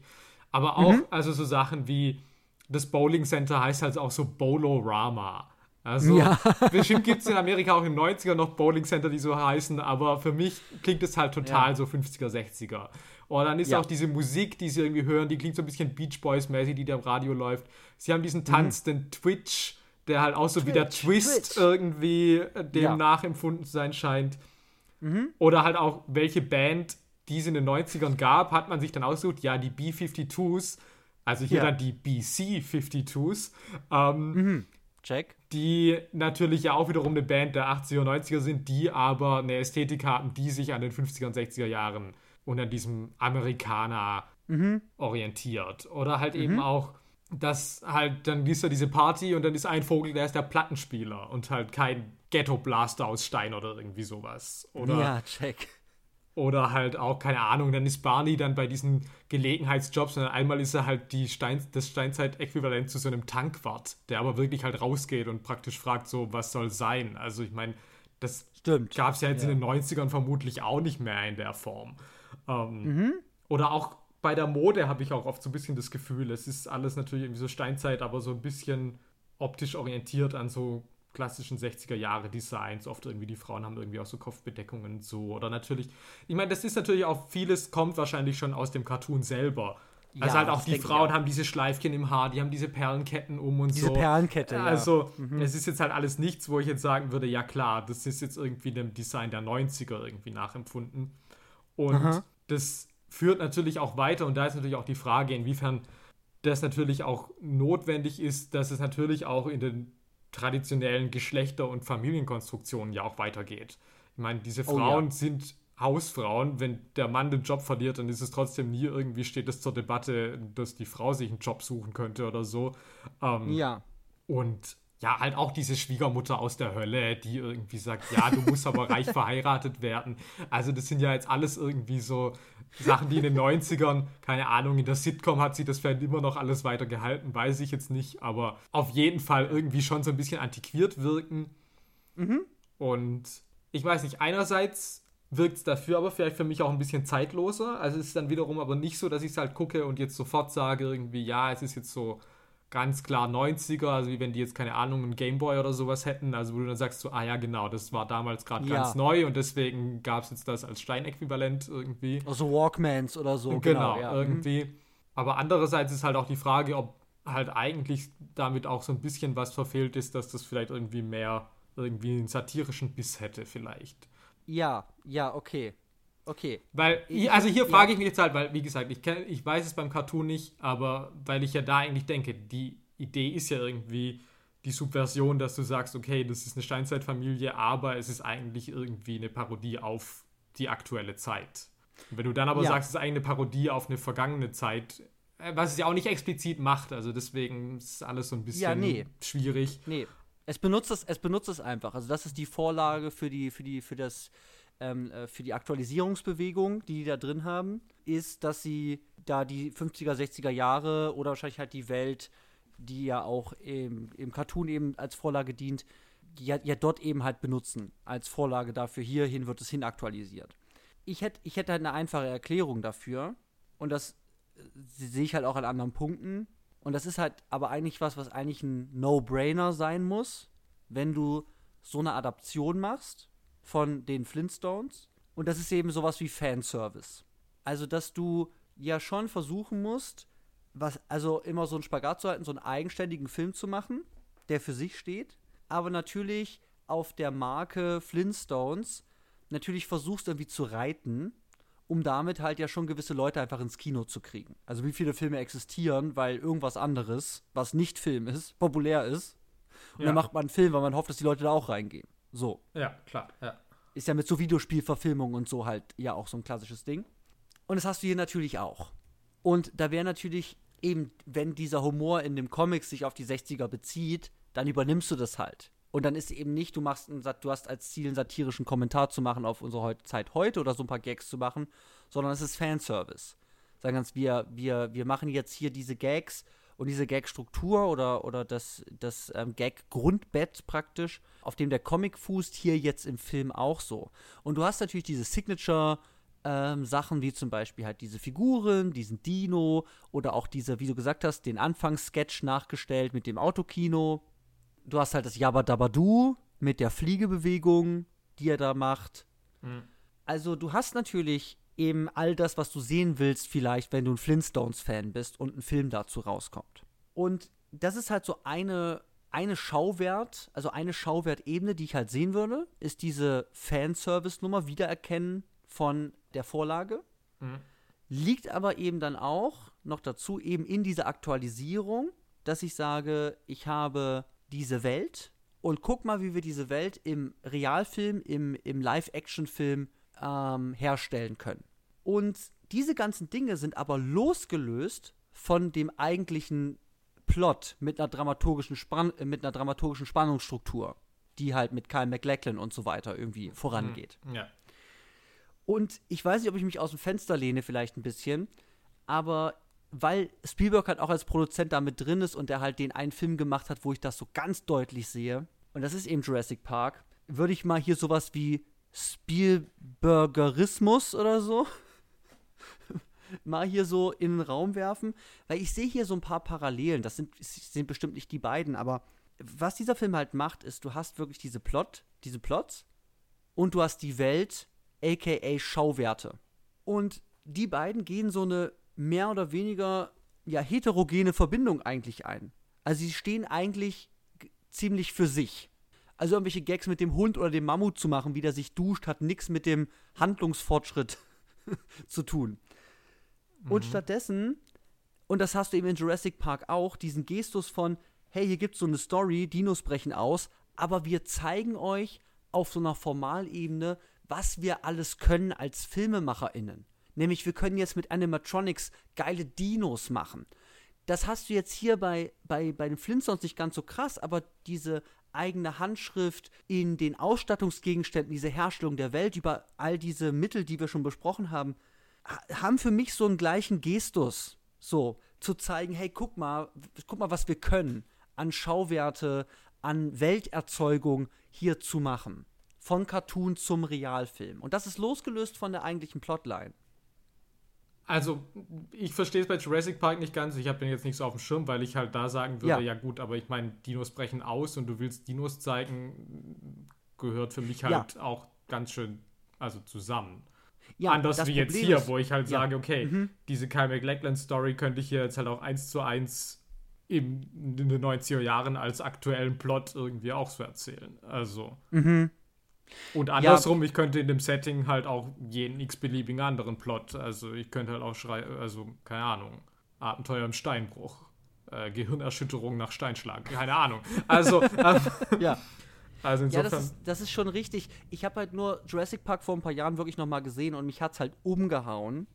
Aber auch, also so Sachen wie das Bowling Center heißt halt auch so Bolorama. Also Ja. <laughs> bestimmt gibt es in Amerika auch den 90er noch Bowling Center, die so heißen, aber für mich klingt es halt total Ja. so 50er, 60er. Und dann ist Ja. auch diese Musik, die sie irgendwie hören, die klingt so ein bisschen Beach Boys-mäßig, die da im Radio läuft. Sie haben diesen Tanz, den Twitch, der halt auch so wie der Mhm. Twitch, Twist Twitch. irgendwie äh, dem Ja. nachempfunden zu sein scheint. Mhm. Oder halt auch, welche Band, die es in den 90ern gab, hat man sich dann ausgesucht. Ja, die B-52s, also hier Ja. dann die BC-52s, ähm, Check. die natürlich ja auch wiederum eine Band der 80er und 90er sind, die aber eine Ästhetik haben, die sich an den 50er und 60er Jahren und an diesem Amerikaner Mhm. orientiert. Oder halt eben auch, dass halt, dann ist da diese Party und dann ist ein Vogel, der ist der Plattenspieler und halt kein Ghetto-Blaster aus Stein oder irgendwie sowas. Oder Ja, check. Oder halt auch, keine Ahnung, dann ist Barney dann bei diesen Gelegenheitsjobs und einmal ist er halt die Stein, das Steinzeit-Äquivalent zu so einem Tankwart, der aber wirklich halt rausgeht und praktisch fragt so, was soll sein? Also ich meine, das gab es ja jetzt ja. in den 90ern vermutlich auch nicht mehr in der Form. Ähm, mhm. Oder auch bei der Mode habe ich auch oft so ein bisschen das Gefühl, es ist alles natürlich irgendwie so Steinzeit, aber so ein bisschen optisch orientiert an so klassischen 60er Jahre Designs. Oft irgendwie die Frauen haben irgendwie auch so Kopfbedeckungen so. Oder natürlich, ich meine, das ist natürlich auch vieles kommt wahrscheinlich schon aus dem Cartoon selber. Also ja, halt auch die Frauen haben diese Schleifchen im Haar, die haben diese Perlenketten um und diese so. Diese Perlenkette, ja. Also, mhm. es ist jetzt halt alles nichts, wo ich jetzt sagen würde, ja klar, das ist jetzt irgendwie dem Design der 90er irgendwie nachempfunden. Und Aha. das führt natürlich auch weiter und da ist natürlich auch die Frage, inwiefern das natürlich auch notwendig ist, dass es natürlich auch in den traditionellen Geschlechter- und Familienkonstruktionen ja auch weitergeht. Ich meine, diese Frauen oh, ja. sind Hausfrauen. Wenn der Mann den Job verliert, dann ist es trotzdem nie irgendwie, steht es zur Debatte, dass die Frau sich einen Job suchen könnte oder so. Ähm, ja. Und ja, halt auch diese Schwiegermutter aus der Hölle, die irgendwie sagt, ja, du musst aber reich verheiratet werden. Also das sind ja jetzt alles irgendwie so Sachen, die in den 90ern, keine Ahnung, in der Sitcom hat sich das vielleicht immer noch alles weiter gehalten, weiß ich jetzt nicht, aber auf jeden Fall irgendwie schon so ein bisschen antiquiert wirken. Mhm. Und ich weiß nicht, einerseits wirkt es dafür aber vielleicht für mich auch ein bisschen zeitloser. Also es ist dann wiederum aber nicht so, dass ich es halt gucke und jetzt sofort sage irgendwie, ja, es ist jetzt so ganz klar 90er, also wie wenn die jetzt keine Ahnung einen Gameboy oder sowas hätten, also wo du dann sagst so, ah ja genau, das war damals gerade ja. ganz neu und deswegen gab es jetzt das als Steinäquivalent irgendwie. Also Walkmans oder so. Genau, genau ja. Mhm. irgendwie. Aber andererseits ist halt auch die Frage, ob halt eigentlich damit auch so ein bisschen was verfehlt ist, dass das vielleicht irgendwie mehr irgendwie einen satirischen Biss hätte vielleicht. Ja, ja, okay. Okay. Weil, also hier frage ich mich jetzt halt, weil, wie gesagt, ich, kenn, ich weiß es beim Cartoon nicht, aber weil ich ja da eigentlich denke, die Idee ist ja irgendwie die Subversion, dass du sagst, okay, das ist eine Steinzeitfamilie, aber es ist eigentlich irgendwie eine Parodie auf die aktuelle Zeit. Und wenn du dann aber ja. sagst, es ist eigentlich eine Parodie auf eine vergangene Zeit, äh, was es ja auch nicht explizit macht, also deswegen ist alles so ein bisschen ja, nee. schwierig. Nee. Es benutzt es, es benutzt es einfach. Also das ist die Vorlage für die, für die, für das ähm, äh, für die Aktualisierungsbewegung, die die da drin haben, ist, dass sie da die 50er, 60er Jahre oder wahrscheinlich halt die Welt, die ja auch im, im Cartoon eben als Vorlage dient, ja, ja dort eben halt benutzen als Vorlage dafür. Hierhin wird es hin aktualisiert. Ich hätte ich hätt halt eine einfache Erklärung dafür und das äh, sehe ich halt auch an anderen Punkten. Und das ist halt aber eigentlich was, was eigentlich ein No-Brainer sein muss, wenn du so eine Adaption machst von den Flintstones. Und das ist eben sowas wie Fanservice. Also, dass du ja schon versuchen musst, was, also immer so einen Spagat zu halten, so einen eigenständigen Film zu machen, der für sich steht, aber natürlich auf der Marke Flintstones natürlich versuchst irgendwie zu reiten, um damit halt ja schon gewisse Leute einfach ins Kino zu kriegen. Also wie viele Filme existieren, weil irgendwas anderes, was nicht Film ist, populär ist. Und ja. dann macht man einen Film, weil man hofft, dass die Leute da auch reingehen. So. Ja, klar, ja. Ist ja mit so Videospielverfilmungen und so halt ja auch so ein klassisches Ding. Und das hast du hier natürlich auch. Und da wäre natürlich eben, wenn dieser Humor in dem Comic sich auf die 60er bezieht, dann übernimmst du das halt. Und dann ist eben nicht, du machst einen, du hast als Ziel einen satirischen Kommentar zu machen auf unsere Zeit heute oder so ein paar Gags zu machen, sondern es ist Fanservice. Sagen ganz, wir, wir, wir machen jetzt hier diese Gags und diese Gag-Struktur oder, oder das, das ähm, Gag-Grundbett praktisch, auf dem der Comic fußt, hier jetzt im Film auch so. Und du hast natürlich diese Signature- ähm, Sachen wie zum Beispiel halt diese Figuren, diesen Dino oder auch diese, wie du gesagt hast, den Anfangssketch nachgestellt mit dem Autokino. Du hast halt das Jabba Dabba mit der Fliegebewegung, die er da macht. Mhm. Also du hast natürlich eben all das, was du sehen willst, vielleicht, wenn du ein Flintstones-Fan bist und ein Film dazu rauskommt. Und das ist halt so eine, eine Schauwert, also eine Schauwertebene, die ich halt sehen würde, ist diese Fanservice-Nummer, Wiedererkennen von der Vorlage. Mhm. Liegt aber eben dann auch noch dazu, eben in dieser Aktualisierung, dass ich sage, ich habe diese Welt und guck mal, wie wir diese Welt im Realfilm, im, im Live-Action-Film ähm, herstellen können. Und diese ganzen Dinge sind aber losgelöst von dem eigentlichen Plot mit einer dramaturgischen, Spann äh, mit einer dramaturgischen Spannungsstruktur, die halt mit Kyle MacLachlan und so weiter irgendwie vorangeht. Mhm. Ja. Und ich weiß nicht, ob ich mich aus dem Fenster lehne, vielleicht ein bisschen, aber weil Spielberg halt auch als Produzent da mit drin ist und er halt den einen Film gemacht hat, wo ich das so ganz deutlich sehe, und das ist eben Jurassic Park, würde ich mal hier sowas wie Spielbergerismus oder so mal hier so in den Raum werfen, weil ich sehe hier so ein paar Parallelen. Das sind, sind bestimmt nicht die beiden, aber was dieser Film halt macht, ist, du hast wirklich diese Plot, diese Plots und du hast die Welt, aka Schauwerte. Und die beiden gehen so eine mehr oder weniger ja heterogene Verbindung eigentlich ein. Also sie stehen eigentlich ziemlich für sich. Also irgendwelche Gags mit dem Hund oder dem Mammut zu machen, wie der sich duscht, hat nichts mit dem Handlungsfortschritt <laughs> zu tun. Mhm. Und stattdessen, und das hast du eben in Jurassic Park auch, diesen Gestus von, hey, hier gibt es so eine Story, Dinos brechen aus, aber wir zeigen euch auf so einer Formalebene, was wir alles können als FilmemacherInnen. Nämlich, wir können jetzt mit Animatronics geile Dinos machen. Das hast du jetzt hier bei, bei, bei den Flintstones nicht ganz so krass, aber diese eigene Handschrift in den Ausstattungsgegenständen, diese Herstellung der Welt über all diese Mittel, die wir schon besprochen haben, haben für mich so einen gleichen Gestus. So, zu zeigen, hey, guck mal, guck mal, was wir können an Schauwerte, an Welterzeugung hier zu machen. Von Cartoon zum Realfilm. Und das ist losgelöst von der eigentlichen Plotline. Also, ich verstehe es bei Jurassic Park nicht ganz. Ich habe den jetzt nicht so auf dem Schirm, weil ich halt da sagen würde, ja, ja gut, aber ich meine, Dinos brechen aus und du willst Dinos zeigen, gehört für mich halt ja. auch ganz schön also zusammen. Ja, Anders wie jetzt hier, ist, wo ich halt sage, okay, mhm. diese Kyle McLachlan-Story könnte ich hier jetzt halt auch eins zu eins in, in den 90er Jahren als aktuellen Plot irgendwie auch so erzählen. Also. Mhm. Und andersrum, ja. ich könnte in dem Setting halt auch jeden x-beliebigen anderen Plot, also ich könnte halt auch schreien, also keine Ahnung, Abenteuer im Steinbruch, äh, Gehirnerschütterung nach Steinschlag, keine Ahnung. Also, <laughs> äh, ja. Also insofern. Ja, das ist, das ist schon richtig. Ich habe halt nur Jurassic Park vor ein paar Jahren wirklich noch mal gesehen und mich hat es halt umgehauen.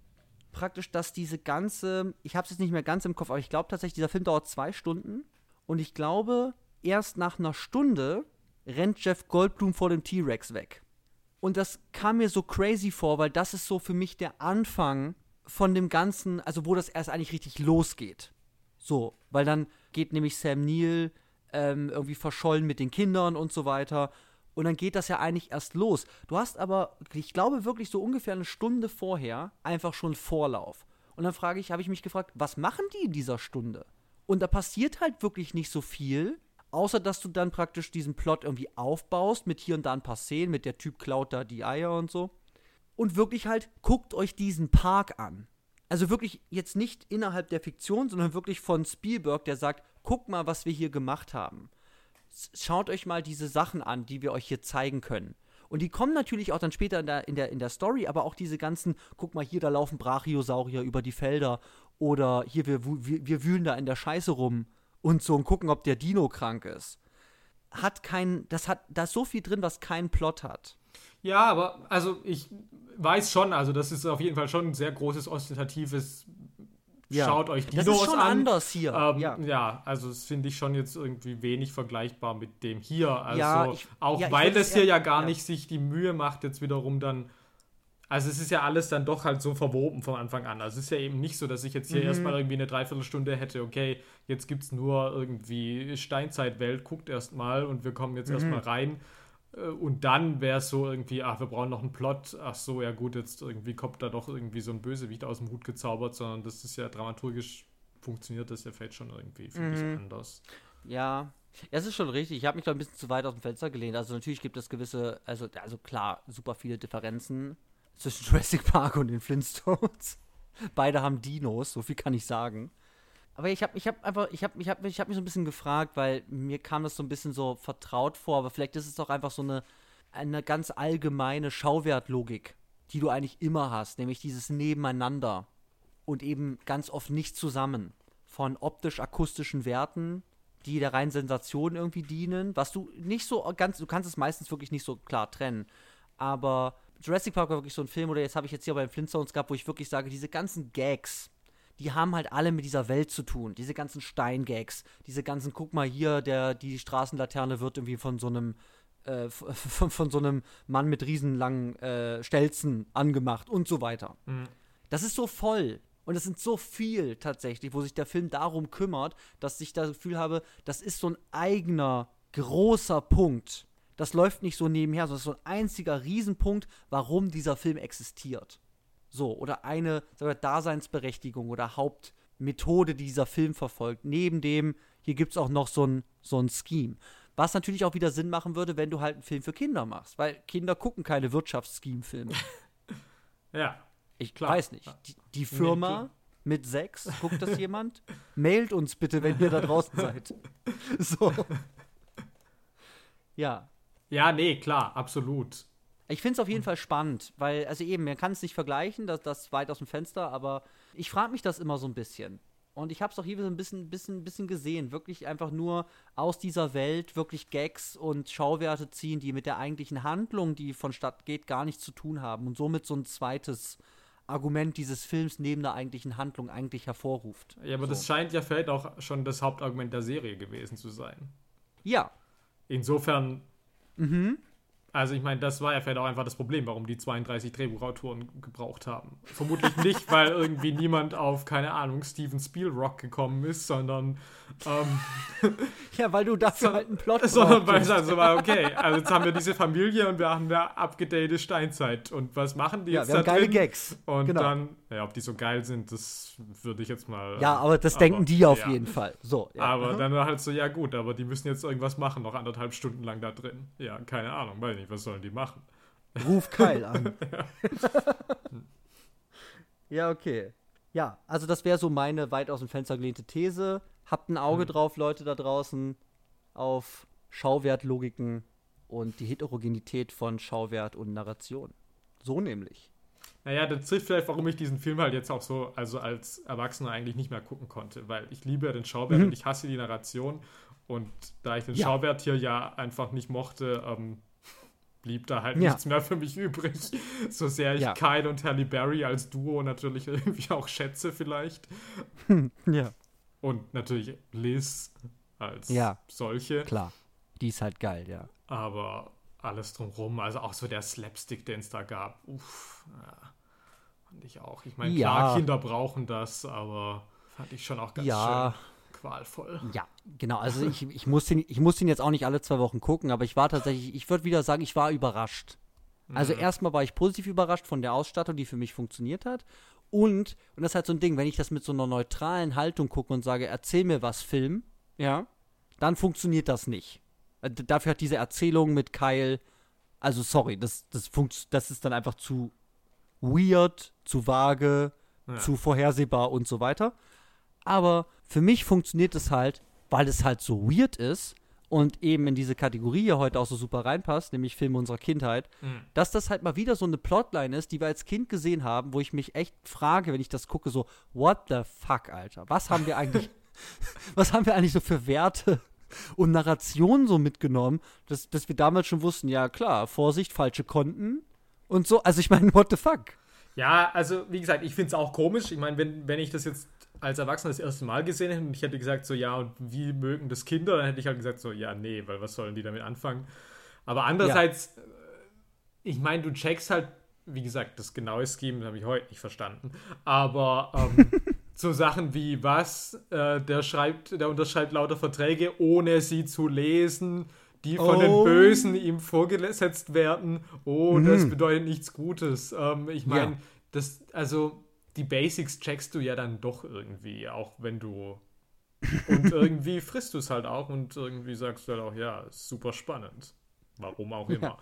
Praktisch, dass diese ganze, ich habe es jetzt nicht mehr ganz im Kopf, aber ich glaube tatsächlich, dieser Film dauert zwei Stunden. Und ich glaube, erst nach einer Stunde rennt Jeff Goldblum vor dem T-Rex weg. Und das kam mir so crazy vor, weil das ist so für mich der Anfang von dem Ganzen, also wo das erst eigentlich richtig losgeht. So, weil dann geht nämlich Sam Neill ähm, irgendwie verschollen mit den Kindern und so weiter. Und dann geht das ja eigentlich erst los. Du hast aber, ich glaube wirklich so ungefähr eine Stunde vorher einfach schon Vorlauf. Und dann frage ich, habe ich mich gefragt, was machen die in dieser Stunde? Und da passiert halt wirklich nicht so viel. Außer dass du dann praktisch diesen Plot irgendwie aufbaust, mit hier und da ein paar Szenen, mit der Typ klaut da die Eier und so. Und wirklich halt, guckt euch diesen Park an. Also wirklich jetzt nicht innerhalb der Fiktion, sondern wirklich von Spielberg, der sagt, guckt mal, was wir hier gemacht haben. Schaut euch mal diese Sachen an, die wir euch hier zeigen können. Und die kommen natürlich auch dann später in der, in der, in der Story, aber auch diese ganzen, guck mal hier, da laufen Brachiosaurier über die Felder oder hier, wir, wir, wir wühlen da in der Scheiße rum und so und gucken, ob der Dino krank ist. Hat kein, das hat, da ist so viel drin, was keinen Plot hat. Ja, aber also ich weiß schon, also das ist auf jeden Fall schon ein sehr großes ostentatives ja. Schaut euch Dinos an. Das ist schon an. anders hier. Ähm, ja. ja. also das finde ich schon jetzt irgendwie wenig vergleichbar mit dem hier. Also ja, ich, auch weil das hier ja gar nicht sich die Mühe macht, jetzt wiederum dann also es ist ja alles dann doch halt so verwoben von Anfang an. Also es ist ja eben nicht so, dass ich jetzt hier mhm. erstmal irgendwie eine Dreiviertelstunde hätte, okay, jetzt gibt es nur irgendwie Steinzeitwelt, guckt erstmal und wir kommen jetzt mhm. erstmal rein. Äh, und dann wäre es so irgendwie, ach, wir brauchen noch einen Plot. Ach so, ja gut, jetzt irgendwie kommt da doch irgendwie so ein Bösewicht aus dem Hut gezaubert, sondern das ist ja dramaturgisch funktioniert das ja vielleicht schon irgendwie, finde mhm. ich, anders. Ja, es ist schon richtig. Ich habe mich da ein bisschen zu weit aus dem Fenster gelehnt. Also natürlich gibt es gewisse, also, also klar, super viele Differenzen zwischen <laughs> Jurassic Park und den Flintstones. Beide haben Dinos, so viel kann ich sagen. Aber ich habe ich hab einfach, ich habe ich hab, ich hab mich so ein bisschen gefragt, weil mir kam das so ein bisschen so vertraut vor, aber vielleicht ist es doch einfach so eine, eine ganz allgemeine Schauwertlogik, die du eigentlich immer hast, nämlich dieses Nebeneinander und eben ganz oft nicht zusammen. Von optisch-akustischen Werten, die der reinen Sensation irgendwie dienen, was du nicht so ganz, du kannst es meistens wirklich nicht so klar trennen. Aber Jurassic Park war wirklich so ein Film, oder jetzt habe ich jetzt hier bei den Flintstones gehabt, wo ich wirklich sage, diese ganzen Gags, die haben halt alle mit dieser Welt zu tun. Diese ganzen Steingags, diese ganzen, guck mal hier, der, die Straßenlaterne wird irgendwie von so einem äh, von, von, so einem Mann mit riesenlangen äh, Stelzen angemacht und so weiter. Mhm. Das ist so voll. Und es sind so viel tatsächlich, wo sich der Film darum kümmert, dass ich das Gefühl habe, das ist so ein eigener, großer Punkt. Das läuft nicht so nebenher, sondern es ist so ein einziger Riesenpunkt, warum dieser Film existiert. So, oder eine wir, Daseinsberechtigung oder Hauptmethode, die dieser Film verfolgt. Neben dem, hier gibt es auch noch so ein, so ein Scheme. Was natürlich auch wieder Sinn machen würde, wenn du halt einen Film für Kinder machst, weil Kinder gucken keine Wirtschaftsscheme-Filme. <laughs> ja. Ich Klar. weiß nicht. Die, die Firma nee, mit sechs, guckt das <laughs> jemand? Mailt uns bitte, wenn ihr da draußen seid. <laughs> So. Ja. Ja, nee, klar, absolut. Ich finde es auf jeden Fall spannend, weil, also eben, man kann es nicht vergleichen, das, das weit aus dem Fenster, aber ich frage mich das immer so ein bisschen. Und ich habe es auch hier so ein bisschen, bisschen, bisschen gesehen. Wirklich einfach nur aus dieser Welt wirklich Gags und Schauwerte ziehen, die mit der eigentlichen Handlung, die vonstatt geht, gar nichts zu tun haben. Und somit so ein zweites Argument dieses Films neben der eigentlichen Handlung eigentlich hervorruft. Ja, aber so. das scheint ja vielleicht auch schon das Hauptargument der Serie gewesen zu sein. Ja. Insofern mhm. Also ich meine, das war ja vielleicht auch einfach das Problem, warum die 32 Drehbuchautoren gebraucht haben. Vermutlich nicht, weil irgendwie niemand auf, keine Ahnung, Steven Spielrock gekommen ist, sondern ähm, <laughs> Ja, weil du dafür so, halt einen Plot Sondern weil es also war, okay, also jetzt haben wir diese Familie und wir haben eine abgedate Steinzeit. Und was machen die ja, jetzt wir haben da geile drin? Gags. Und genau. dann, ja, ob die so geil sind, das würde ich jetzt mal. Ja, aber das aber, denken die auf ja. jeden Fall. So, ja. Aber mhm. dann war halt so, ja gut, aber die müssen jetzt irgendwas machen, noch anderthalb Stunden lang da drin. Ja, keine Ahnung, weiß nicht, was sollen die machen? Ruf Keil an. <laughs> ja, okay. Ja, also das wäre so meine weit aus dem Fenster gelehnte These. Habt ein Auge hm. drauf, Leute da draußen, auf Schauwertlogiken und die Heterogenität von Schauwert und Narration. So nämlich. Naja, das trifft vielleicht, warum ich diesen Film halt jetzt auch so, also als Erwachsener eigentlich nicht mehr gucken konnte, weil ich liebe ja den Schauwert mhm. und ich hasse die Narration. Und da ich den ja. Schauwert hier ja einfach nicht mochte, ähm, blieb da halt ja. nichts mehr für mich übrig. <laughs> So sehr ich ja. Kyle und Halle Berry als Duo natürlich <laughs> irgendwie auch schätze, vielleicht. ja. Und natürlich Liz als ja. solche. Klar. Die ist halt geil, ja. Aber alles drumherum, also auch so der Slapstick, den es da gab, uff, ja, fand ich auch. Ich meine, klar, Kinder brauchen das, aber fand ich schon auch ganz ja. schön qualvoll. Ja, genau. Also ich, ich, muss den, ich muss den jetzt auch nicht alle zwei Wochen gucken, aber ich war tatsächlich, ich würde wieder sagen, ich war überrascht. Also mhm. erstmal war ich positiv überrascht von der Ausstattung, die für mich funktioniert hat. Und, und das ist halt so ein Ding, wenn ich das mit so einer neutralen Haltung gucke und sage, erzähl mir was, Film, ja, dann funktioniert das nicht. Äh, dafür hat diese Erzählung mit Kyle, also sorry, das, das, funkt, das ist dann einfach zu weird, zu vage, ja. zu vorhersehbar und so weiter. Aber für mich funktioniert es halt, weil es halt so weird ist und eben in diese Kategorie hier heute auch so super reinpasst, nämlich Filme unserer Kindheit, mhm. dass das halt mal wieder so eine Plotline ist, die wir als Kind gesehen haben, wo ich mich echt frage, wenn ich das gucke, so, what the fuck, Alter? Was haben wir eigentlich, <laughs> was haben wir eigentlich so für Werte und Narrationen so mitgenommen, dass, dass wir damals schon wussten, ja klar, Vorsicht, falsche Konten und so. Also ich meine, what the fuck? Ja, also wie gesagt, ich finde es auch komisch. Ich meine, wenn, wenn ich das jetzt als Erwachsener das erste Mal gesehen hätte und ich hätte gesagt, so ja, und wie mögen das Kinder, dann hätte ich halt gesagt, so ja, nee, weil was sollen die damit anfangen? Aber andererseits, ja. Äh, ich meine, du checkst halt, wie gesagt, das genaue Scheme habe ich heute nicht verstanden, aber ähm, <laughs> so Sachen wie was, äh, der schreibt, der unterschreibt lauter Verträge, ohne sie zu lesen, die von oh. den Bösen ihm vorgesetzt werden. Oh, mhm. das bedeutet nichts Gutes. Ähm, ich meine, ja. das, also die Basics checkst du ja dann doch irgendwie, auch wenn du. Und irgendwie <laughs> frisst du es halt auch und irgendwie sagst du halt auch, ja, ist super spannend. Warum auch immer. Ja.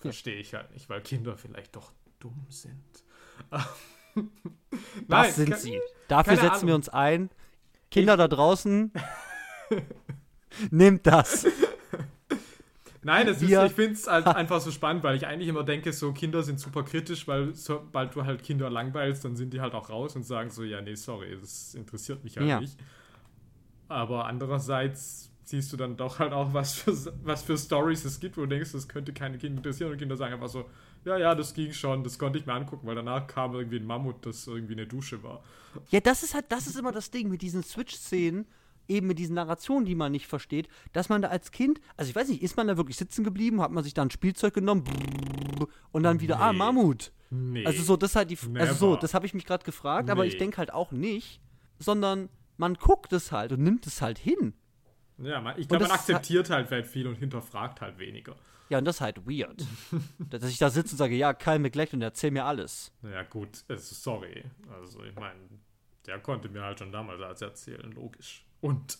Verstehe ich halt nicht, weil Kinder vielleicht doch dumm sind. <laughs> das sind sie. Dafür setzen Ahnung. wir uns ein. Kinder ich da draußen, <laughs> nehmt das. Nein, das ist, ich finde es halt einfach so spannend, weil ich eigentlich immer denke, so Kinder sind super kritisch, weil sobald du halt Kinder langweilst, dann sind die halt auch raus und sagen so, ja, nee, sorry, das interessiert mich halt ja. nicht. Aber andererseits siehst du dann doch halt auch, was für, was für Stories es gibt, wo du denkst, das könnte keine Kinder interessieren und Kinder sagen einfach so, ja, ja, das ging schon, das konnte ich mir angucken, weil danach kam irgendwie ein Mammut, das irgendwie eine Dusche war. Ja, das ist halt, das ist immer das Ding mit diesen Switch-Szenen eben mit diesen Narrationen, die man nicht versteht, dass man da als Kind, also ich weiß nicht, ist man da wirklich sitzen geblieben, hat man sich da ein Spielzeug genommen und dann wieder, ah, Nee. Mammut. Nee. Also so, das ist halt die, also so, Never. das habe ich mich gerade gefragt, aber ich Nee. denke halt auch nicht, sondern man guckt es halt und nimmt es halt hin. ja, man, ich glaube, man halt- akzeptiert halt halt viel und hinterfragt halt weniger. Ja, und das ist halt weird. <laughs> dass ich da sitze und sage, ja, Kyle McLachlan, erzähl mir alles. Naja, gut, also sorry. Also, ich meine, der konnte mir halt schon damals als erzählen, logisch. Und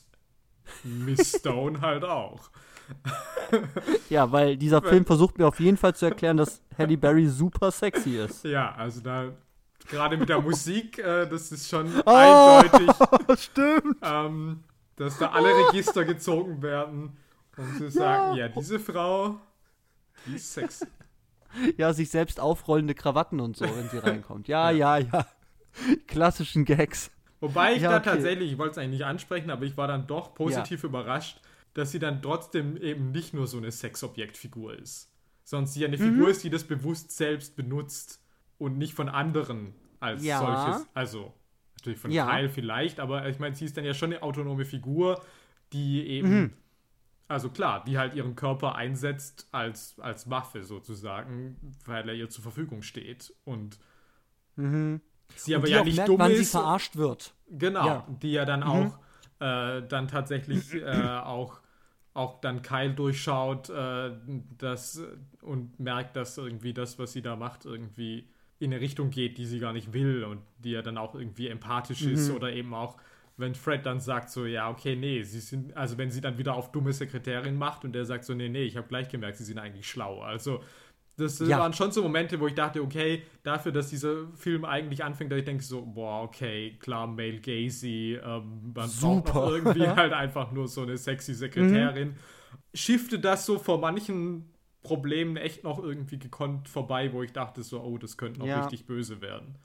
Miss Stone halt auch. <laughs> Ja, weil dieser Film versucht mir auf jeden Fall zu erklären, dass Halle Berry super sexy ist. Ja, also da, gerade mit der <laughs> Musik, äh, das ist schon Oh. eindeutig, <laughs> Stimmt. ähm, dass da alle Register gezogen werden, um zu sagen, ja, diese Frau, die ist sexy. Ja, sich selbst aufrollende Krawatten und so, wenn sie reinkommt. Ja, ja, ja. Klassischen Gags. Wobei ich Ja, da okay. tatsächlich, ich wollte es eigentlich nicht ansprechen, aber ich war dann doch positiv überrascht, dass sie dann trotzdem eben nicht nur so eine Sexobjektfigur ist, sondern sie eine Mhm. Figur ist, die das bewusst selbst benutzt und nicht von anderen als Ja. solches. Also natürlich von Ja. Kyle vielleicht, aber ich meine, sie ist dann ja schon eine autonome Figur, die eben, Mhm. also klar, die halt ihren Körper einsetzt als, als Waffe sozusagen, weil er ihr zur Verfügung steht und sie aber Mhm. ja nicht merkt, dumm wann sie ist. verarscht wird. Genau, Ja. die ja dann auch äh, dann tatsächlich äh, <clears throat> auch, auch dann Kyle durchschaut äh, das, und merkt, dass irgendwie das, was sie da macht, irgendwie in eine Richtung geht, die sie gar nicht will und die ja dann auch irgendwie empathisch ist oder eben auch, wenn Fred dann sagt so, ja, okay, nee, sie sind, also wenn sie dann wieder auf dumme Sekretärin macht und der sagt so, nee, nee, ich habe gleich gemerkt, sie sind eigentlich schlau. Also das Ja. waren schon so Momente, wo ich dachte, okay, dafür, dass dieser Film eigentlich anfängt, dass ich denke so, boah, okay, klar, Male Gazy, ähm, man Super. braucht irgendwie <laughs> <laughs> halt einfach nur so eine sexy Sekretärin. Schiffte das so vor manchen Problemen echt noch irgendwie gekonnt vorbei, wo ich dachte so, oh, das könnte noch Ja. richtig böse werden.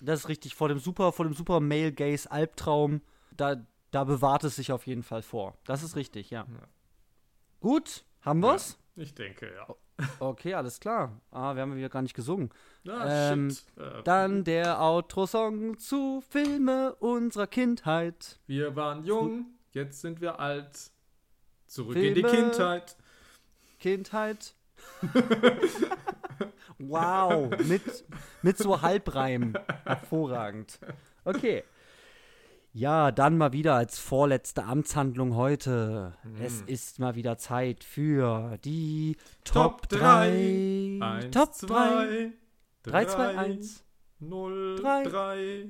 Das ist richtig. Vor dem super, vor dem super Male Gaze Albtraum, da, da bewahrt es sich auf jeden Fall vor. Das ist richtig, ja. Gut, haben wir's? Ich denke, ja. Okay, alles klar. Ah, wir haben wieder gar nicht gesungen. Ah, Ähm, shit. Äh, Dann der Outro-Song zu Filme unserer Kindheit. wir waren jung, jetzt sind wir alt. Zurück in die Filme. Kindheit. Kindheit. <laughs> wow, mit, mit so Halbreim. Hervorragend. Okay. Ja, dann mal wieder als vorletzte Amtshandlung heute. Es Hm. ist mal wieder Zeit für die Top Top 3. 3. Eins, Top 3. zwei, 3, 2, 1. 0, drei. 3.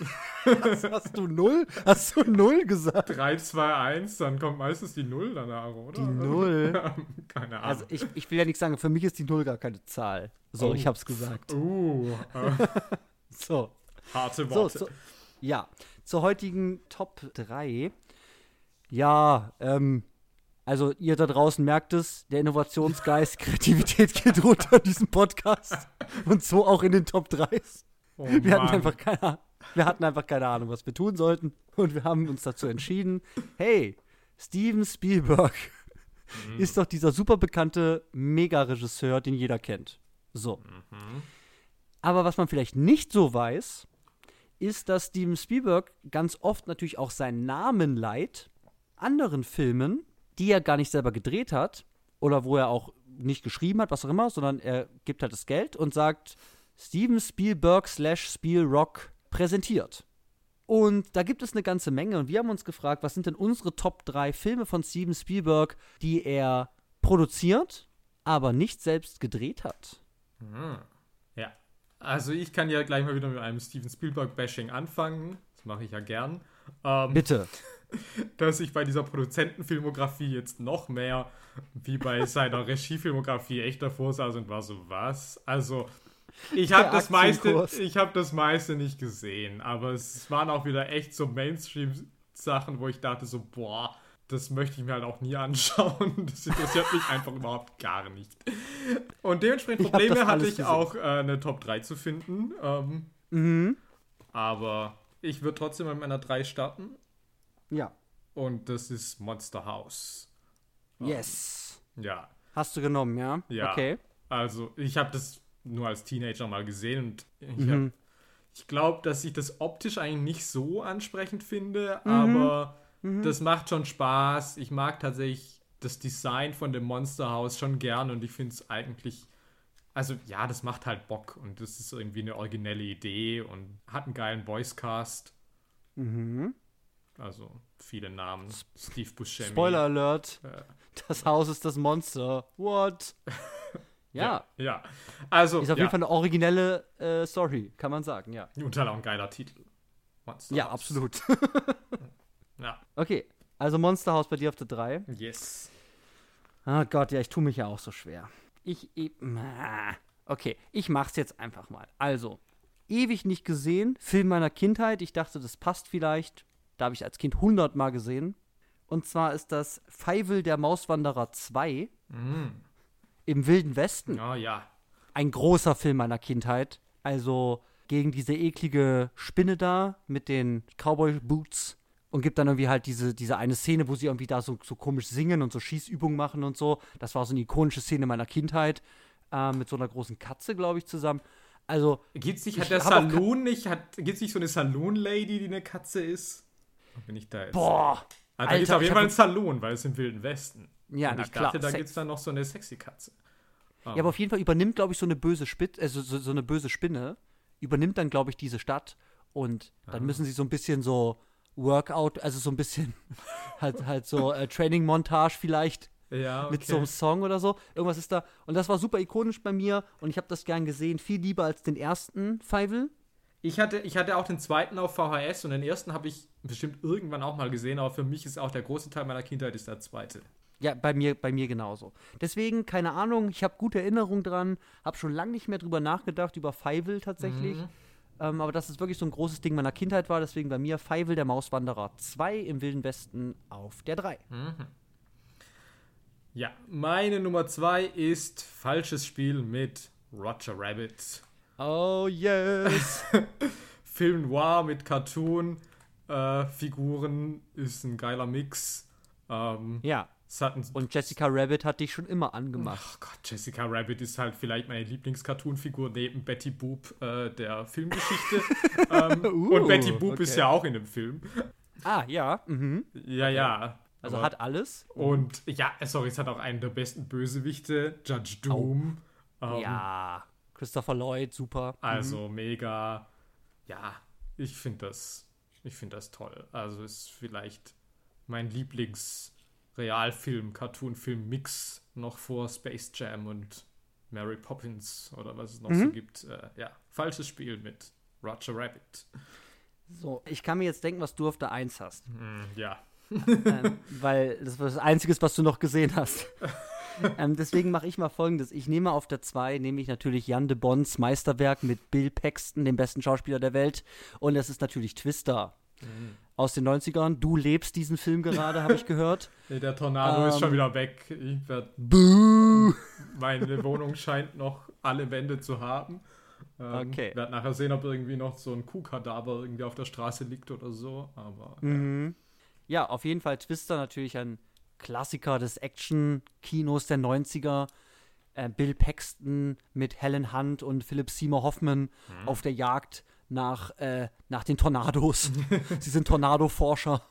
<laughs> Hast du null? Hast du null gesagt? 3, 2, 1, dann kommt meistens die 0 danach, oder? Die Null? <laughs> Keine Ahnung. Also ich, ich will ja nichts sagen, für mich ist die Null gar keine Zahl. So, Oh. ich hab's gesagt. uh, äh, <laughs> So. harte So, Worte. so, ja, zur heutigen Top 3. Ja, ähm, also ihr da draußen merkt es, der Innovationsgeist, <laughs> Kreativität geht runter in diesem Podcast. Und so auch in den Top 3s. Oh, Wir hatten, einfach keine, wir hatten einfach keine Ahnung, was wir tun sollten. Und wir haben uns dazu entschieden, hey, Steven Spielberg Mhm. ist doch dieser super bekannte Mega-Regisseur, den jeder kennt. So. Mhm. Aber was man vielleicht nicht so weiß, ist, dass Steven Spielberg ganz oft natürlich auch seinen Namen leiht anderen Filmen, die er gar nicht selber gedreht hat oder wo er auch nicht geschrieben hat, was auch immer, sondern er gibt halt das Geld und sagt Steven Spielberg slash Spielrock präsentiert. Und da gibt es eine ganze Menge und wir haben uns gefragt, was sind denn unsere Top 3 Filme von Steven Spielberg, die er produziert, aber nicht selbst gedreht hat. Ja. Also ich kann ja gleich mal wieder mit einem Steven Spielberg-Bashing anfangen. Das mache ich ja gern. Ähm, Bitte. <laughs> dass ich bei dieser Produzentenfilmografie jetzt noch mehr wie bei <laughs> seiner Regiefilmografie echt davor saß und war so, was? Also, ich habe das meiste, Aktienkurs. ich habe das meiste nicht gesehen, aber es waren auch wieder echt so Mainstream-Sachen, wo ich dachte so, boah, das möchte ich mir halt auch nie anschauen. <laughs> Das interessiert mich einfach überhaupt gar nicht. Und dementsprechend Ich Probleme hatte alles ich gesehen. auch, äh, eine Top 3 zu finden. Ähm, Mhm. aber ich würde trotzdem mit meiner 3 starten. Ja. Und das ist Monster House. Yes. Ja, Hast du genommen, ja? Ja. Okay. also ich habe das nur als Teenager mal gesehen und ich, Mhm. ich glaube, dass ich das optisch eigentlich nicht so ansprechend finde, Mhm. aber Mhm. Das macht schon Spaß. Ich mag tatsächlich das Design von dem Monsterhaus schon gern und ich finde es eigentlich. Also ja, das macht halt Bock und das ist irgendwie eine originelle Idee und hat einen geilen Voicecast. Mhm. Also viele Namen. Steve Buscemi. Spoiler Alert. Äh, Das Haus ist das Monster. What? <laughs> ja. ja. Ja. Also, Ist auf ja. jeden Fall eine originelle äh, Story, kann man sagen, ja. Und halt auch ein geiler Titel. Monster Ja, absolut. <laughs> Ja. okay, also Monsterhaus bei dir auf der 3. Yes. Oh Gott, ja, ich tue mich ja auch so schwer. Ich, okay, ich mach's jetzt einfach mal. Also, ewig nicht gesehen, Film meiner Kindheit. Ich dachte, das passt vielleicht. Da habe ich als Kind 100 Mal gesehen. Und zwar ist das Feivel der Mauswanderer 2 Mm. im Wilden Westen. Oh ja. Ein großer Film meiner Kindheit. Also gegen diese eklige Spinne da mit den Cowboy-Boots. Und gibt dann irgendwie halt diese, diese eine Szene, wo sie irgendwie da so, so komisch singen und so Schießübungen machen und so. Das war so eine ikonische Szene meiner Kindheit. Äh, mit so einer großen Katze, glaube ich, zusammen. Also, Gibt's nicht, Ich hat der Saloon nicht, hat, gibt's nicht so eine Saloon-Lady, die eine Katze ist? Bin ich da jetzt? boah. Also, da gibt's Alter, auf jeden Fall einen Saloon, weil es im Wilden Westen. Ja, Und ich klar. dachte, da gibt's dann noch so eine sexy Katze. Ja, aber auf jeden Fall übernimmt, glaube ich, so eine böse Spit äh, so, so, so eine böse Spinne, übernimmt dann, glaube ich, diese Stadt und dann müssen sie so ein bisschen so Workout, also so ein bisschen <laughs> halt, halt so äh, Training-Montage vielleicht Ja, okay. mit so einem Song oder so. Irgendwas ist da. Und das war super ikonisch bei mir und ich habe das gern gesehen, viel lieber als den ersten Feivel. ich, hatte, ich hatte auch den zweiten auf VHS und den ersten habe ich bestimmt irgendwann auch mal gesehen, aber für mich ist auch der große Teil meiner Kindheit ist der zweite. Ja, bei mir, bei mir genauso. Deswegen, keine Ahnung, ich habe gute Erinnerungen dran, habe schon lange nicht mehr drüber nachgedacht, über Feivel tatsächlich. Ähm, aber dass es wirklich so ein großes Ding meiner Kindheit war, deswegen bei mir Feivel der Mauswanderer 2 im Wilden Westen auf der 3. Ja, meine Nummer zwei ist Falsches Spiel mit Roger Rabbit. Oh yes! <laughs> Film noir mit Cartoon-Figuren ist ein geiler Mix. Ähm, ja, und Jessica Rabbit hat dich schon immer angemacht. Ach Gott, Jessica Rabbit ist halt vielleicht meine Lieblings-Cartoon-Figur neben Betty Boop äh, der Filmgeschichte. <laughs> ähm, Uh, und Betty Boop okay. ist ja auch in dem Film. Ah, ja. Mhm. Ja, ja. Also Aber- hat alles. Und ja, sorry, es hat auch einen der besten Bösewichte, Judge Doom. Ähm, ja. Christopher Lloyd, super. Also mega. Ja, ich finde das, ich finde das toll. Also ist vielleicht mein Lieblings-Realfilm, Cartoon-Film-Mix noch vor Space Jam und Mary Poppins oder was es noch so gibt. Äh, ja, falsches Spiel mit Roger Rabbit. So, ich kann mir jetzt denken, was du auf der 1 hast. Hm, ja. ähm, weil das war das Einzige, was du noch gesehen hast. <laughs> ähm, deswegen mache ich mal folgendes. Ich nehme auf der 2, nehme ich natürlich Jan de Bons Meisterwerk mit Bill Paxton, dem besten Schauspieler der Welt. Und das ist natürlich Twister aus den 90ern. Du lebst diesen Film gerade, habe ich gehört. <laughs> Nee, der Tornado ist Ähm. schon wieder weg. Ich werd, Buh! meine Wohnung scheint noch alle Wände zu haben. Ähm, Okay. Werd nachher sehen, ob irgendwie noch so ein Kuhkadaver irgendwie auf der Straße liegt oder so. Aber Mhm. Ja, auf jeden Fall Twister natürlich ein Klassiker des Action-Kinos der 90er. Äh, Bill Paxton mit Helen Hunt und Philip Seymour Hoffman auf der Jagd nach, äh, nach den Tornados. <laughs> Sie sind Tornado-Forscher.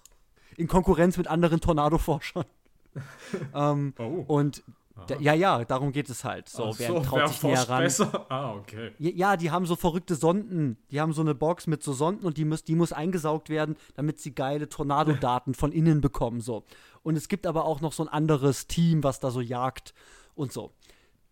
In Konkurrenz mit anderen Tornado-Forschern. <laughs> ähm, Oh. und da, ja, ja, darum geht es halt. So, Ach wer so, traut wer sich näher ran? besser? Ah, okay. Ja, Ja, die haben so verrückte Sonden. Die haben so eine Box mit so Sonden und die muss, die muss eingesaugt werden, damit sie geile Tornadodaten von innen bekommen. So. Und es gibt aber auch noch so ein anderes Team, was da so jagt und so.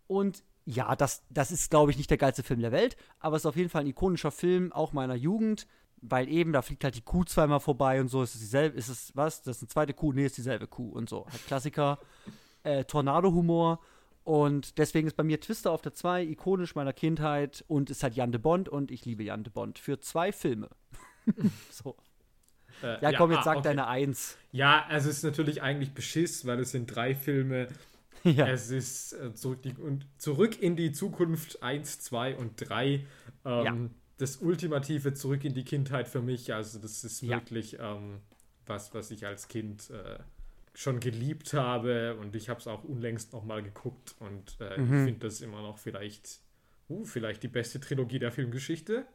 Und ja, das, das ist, glaube ich, nicht der geilste Film der Welt, aber es ist auf jeden Fall ein ikonischer Film, auch meiner Jugend, weil eben, da fliegt halt die Kuh zweimal vorbei und so. Ist es dieselbe, ist es was? Das ist eine zweite Kuh? Nee, ist dieselbe Kuh und so. Halt Klassiker. Äh, Tornado-Humor. Und deswegen ist bei mir Twister auf der 2 ikonisch meiner Kindheit und ist halt Jan de Bond und ich liebe Jan de Bond für zwei Filme. <laughs> so. Äh, Ja, komm, jetzt ah, sag okay. deine Eins. Ja, also es ist natürlich eigentlich Beschiss, weil es sind drei Filme. <laughs> ja. Es ist äh, zurück, die, und zurück in die Zukunft 1, 2 und 3. Ähm, Ja. Das ultimative Zurück in die Kindheit für mich. Also das ist Ja. wirklich ähm, was, was ich als Kind äh, schon geliebt habe. Und ich habe es auch unlängst nochmal geguckt. Und äh, Mhm. ich finde das immer noch vielleicht, uh, vielleicht die beste Trilogie der Filmgeschichte.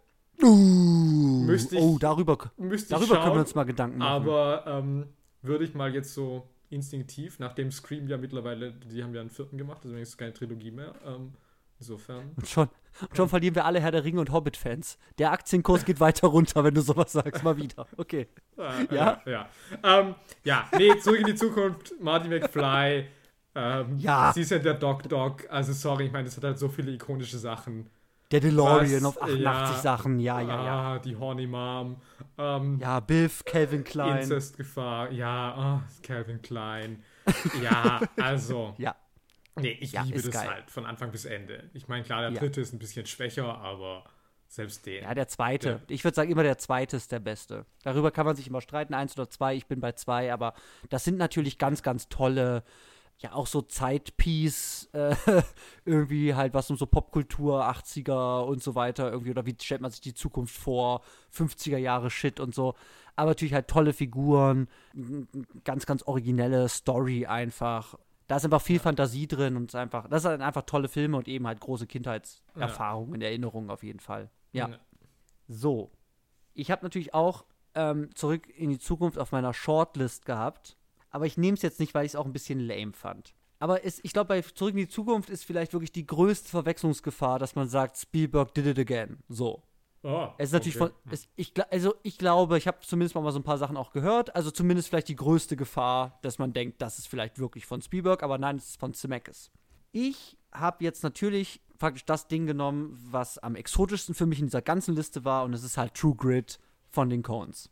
Uh, Müsste ich- oh, darüber, Müsste ich darüber können schauen. wir uns mal Gedanken machen. Aber ähm, würde ich mal jetzt so instinktiv, nachdem Scream ja mittlerweile, die haben ja einen vierten gemacht, deswegen ist es keine Trilogie mehr. Ähm, insofern. Und schon, und schon verlieren wir alle Herr der Ringe und Hobbit-Fans. Der Aktienkurs geht weiter runter, wenn du sowas sagst. Mal wieder. Okay. Äh, ja? Ja. Ja. Ähm, ja, nee, zurück in die Zukunft. Marty McFly. Ähm, Ja. Sie ist ja der Doc Doc. Also, sorry, ich meine, das hat halt so viele ikonische Sachen. Der DeLorean Was? auf 88 Ja. Sachen. Ja, ja, ja. Ah, die Horny Mom. Ähm, Ja, Biff, Calvin Klein. Inzestgefahr. Ja, ah, Calvin Klein. <laughs> Ja, also. Ja. Nee, ich Ja, liebe das geil. halt von Anfang bis Ende. Ich meine, klar, der Ja. dritte ist ein bisschen schwächer, aber selbst den. Ja, der zweite. Ja. Ich würde sagen, immer der zweite ist der beste. Darüber kann man sich immer streiten, eins oder zwei. Ich bin bei zwei, aber das sind natürlich ganz, ganz tolle, ja, auch so Zeitpiece, äh, <laughs> irgendwie halt was um so Popkultur, 80er und so weiter, irgendwie, oder wie stellt man sich die Zukunft vor, 50er Jahre Shit und so. Aber natürlich halt tolle Figuren, ganz, ganz originelle Story einfach. Da ist einfach viel Fantasie drin und es ist einfach, das sind einfach tolle Filme und eben halt große Kindheitserfahrungen, Erinnerungen auf jeden Fall. Ja. So. Ich habe natürlich auch ähm, zurück in die Zukunft auf meiner Shortlist gehabt. Aber ich nehme es jetzt nicht, weil ich es auch ein bisschen lame fand. Aber es, ich glaube, bei Zurück in die Zukunft ist vielleicht wirklich die größte Verwechslungsgefahr, dass man sagt, Spielberg did it again. So. Oh, Es ist natürlich okay. von. Es, ich, also ich glaube, ich habe zumindest mal so ein paar Sachen auch gehört. Also zumindest vielleicht die größte Gefahr, dass man denkt, das ist vielleicht wirklich von Spielberg, aber nein, es ist von Zemeckis. Ich habe jetzt natürlich praktisch das Ding genommen, was am exotischsten für mich in dieser ganzen Liste war, und es ist halt True Grit von den Coens.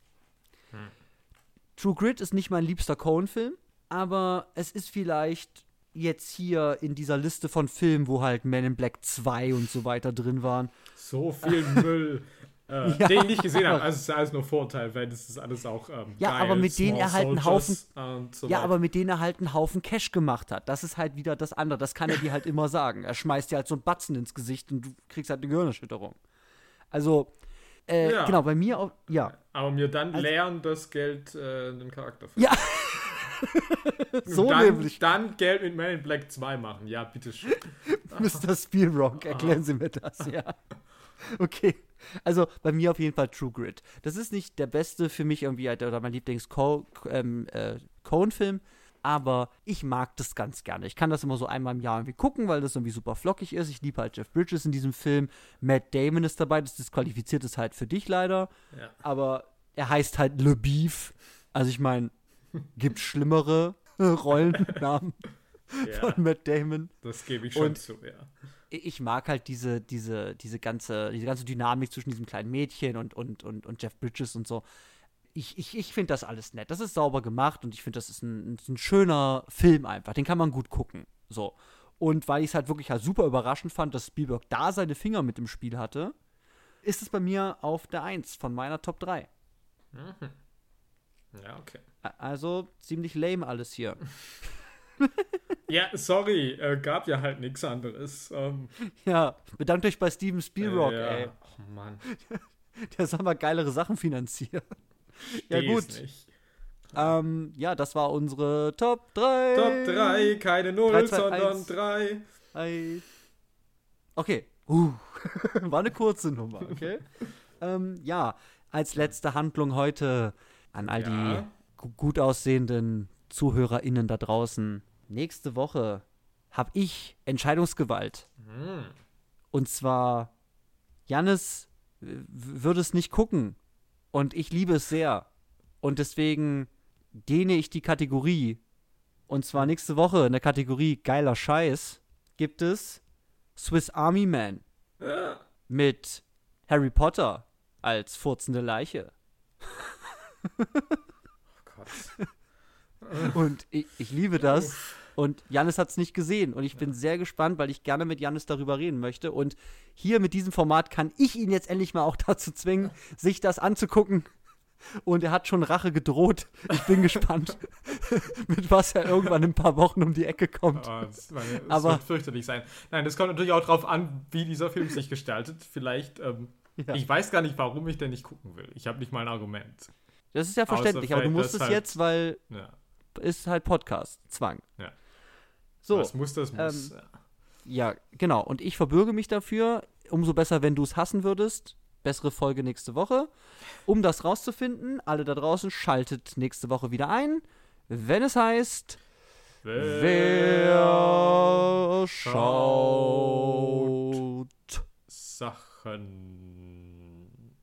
True Grit ist nicht mein liebster Coen-Film, aber es ist vielleicht jetzt hier in dieser Liste von Filmen, wo halt Men in Black 2 und so weiter drin waren, So viel <laughs> Müll, äh, Ja. den ich nicht gesehen habe. Also, es ist alles nur Vorteil, weil das ist alles auch. Ähm, Ja, geil. aber mit denen er halt einen Und so Ja, weiter. aber mit denen er halt einen Haufen Cash gemacht hat. Das ist halt wieder das andere. Das kann er dir halt immer sagen. Er schmeißt dir halt so einen Batzen ins Gesicht und du kriegst halt eine Gehirnerschütterung. Also, äh, Ja. genau, bei mir auch, ja. Aber mir dann Also- lernen das Geld äh, einen Charakter für. Ja. <laughs> so dann, nämlich, Dann Geld mit Man in Black 2 machen. Ja, bitteschön. <laughs> Mr. Spielrock, erklären Sie mir das, ja. <laughs> Okay. Also bei mir auf jeden Fall True Grit. Das ist nicht der beste für mich irgendwie oder mein Lieblings-Cohen-Film, äh, Coen-Film, aber ich mag das ganz gerne. Ich kann das immer so einmal im Jahr irgendwie gucken, weil das irgendwie super flockig ist. Ich liebe halt Jeff Bridges in diesem Film. Matt Damon ist dabei, das disqualifiziert es halt für dich leider. Ja. Aber er heißt halt Le Beef. Also ich meine, gibt schlimmere <laughs> Rollennamen <laughs> ja, von Matt Damon das gebe ich schon Und- zu, ja. ich mag halt diese, diese, diese ganze, diese ganze Dynamik zwischen diesem kleinen Mädchen und, und, und, und Jeff Bridges und so. Ich, ich, ich finde das alles nett. Das ist sauber gemacht und ich finde, das ist ein, ein schöner Film einfach. Den kann man gut gucken. So. Und weil ich es halt wirklich halt super überraschend fand, dass Spielberg da seine Finger mit im Spiel hatte, ist es bei mir auf der 1 von meiner Top 3. Ja, okay. Also ziemlich lame alles hier. <laughs> Ja, sorry, äh, gab ja halt nichts anderes. Ähm, Ja, bedankt euch bei Steven Spielberg, ja. ey. Oh Mann. <laughs> Der soll mal geilere Sachen finanzieren. Ja, gut. Ähm, ja, das war unsere Top 3. Top 3, keine 0, Drei, zwei, sondern eins. 3. Ei. Okay. Uh. <laughs> War eine kurze Nummer, okay? <laughs> ähm, ja, als letzte Handlung heute an all Ja. die gu- gut aussehenden ZuhörerInnen da draußen. Nächste Woche habe ich Entscheidungsgewalt. Hm. Und zwar, Jannis würde es nicht gucken. Und ich liebe es sehr. Und deswegen dehne ich die Kategorie. Und zwar nächste Woche in der Kategorie geiler Scheiß gibt es Swiss Army Man Ja. mit Harry Potter als furzende Leiche. <laughs> Oh Gott. Und ich, ich liebe das. Und Jannis hat es nicht gesehen. Und ich bin sehr gespannt, weil ich gerne mit Jannis darüber reden möchte. Und hier mit diesem Format kann ich ihn jetzt endlich mal auch <laughs> dazu zwingen, sich das anzugucken. Und er hat schon Rache gedroht. Ich bin gespannt, <laughs> mit was er irgendwann in ein paar Wochen um die Ecke kommt. Oh, das, meine, das Aber- wird fürchterlich sein. Nein, das kommt natürlich auch drauf an, wie dieser Film sich gestaltet. Vielleicht, ähm, Ja. ich weiß gar nicht, warum ich den nicht gucken will. Ich habe nicht mal ein Argument. Das ist ja Außer verständlich, aber du musst es halt- jetzt, weil Ja. ist halt Podcast, Zwang. Ja. So, Was muss, das muss. ähm, ja, genau. Und ich verbürge mich dafür. Umso besser, wenn du es hassen würdest. bessere Folge nächste Woche. Um das rauszufinden, alle da draußen, schaltet nächste Woche wieder ein, wenn es heißt, Wer, wer schaut. Sachen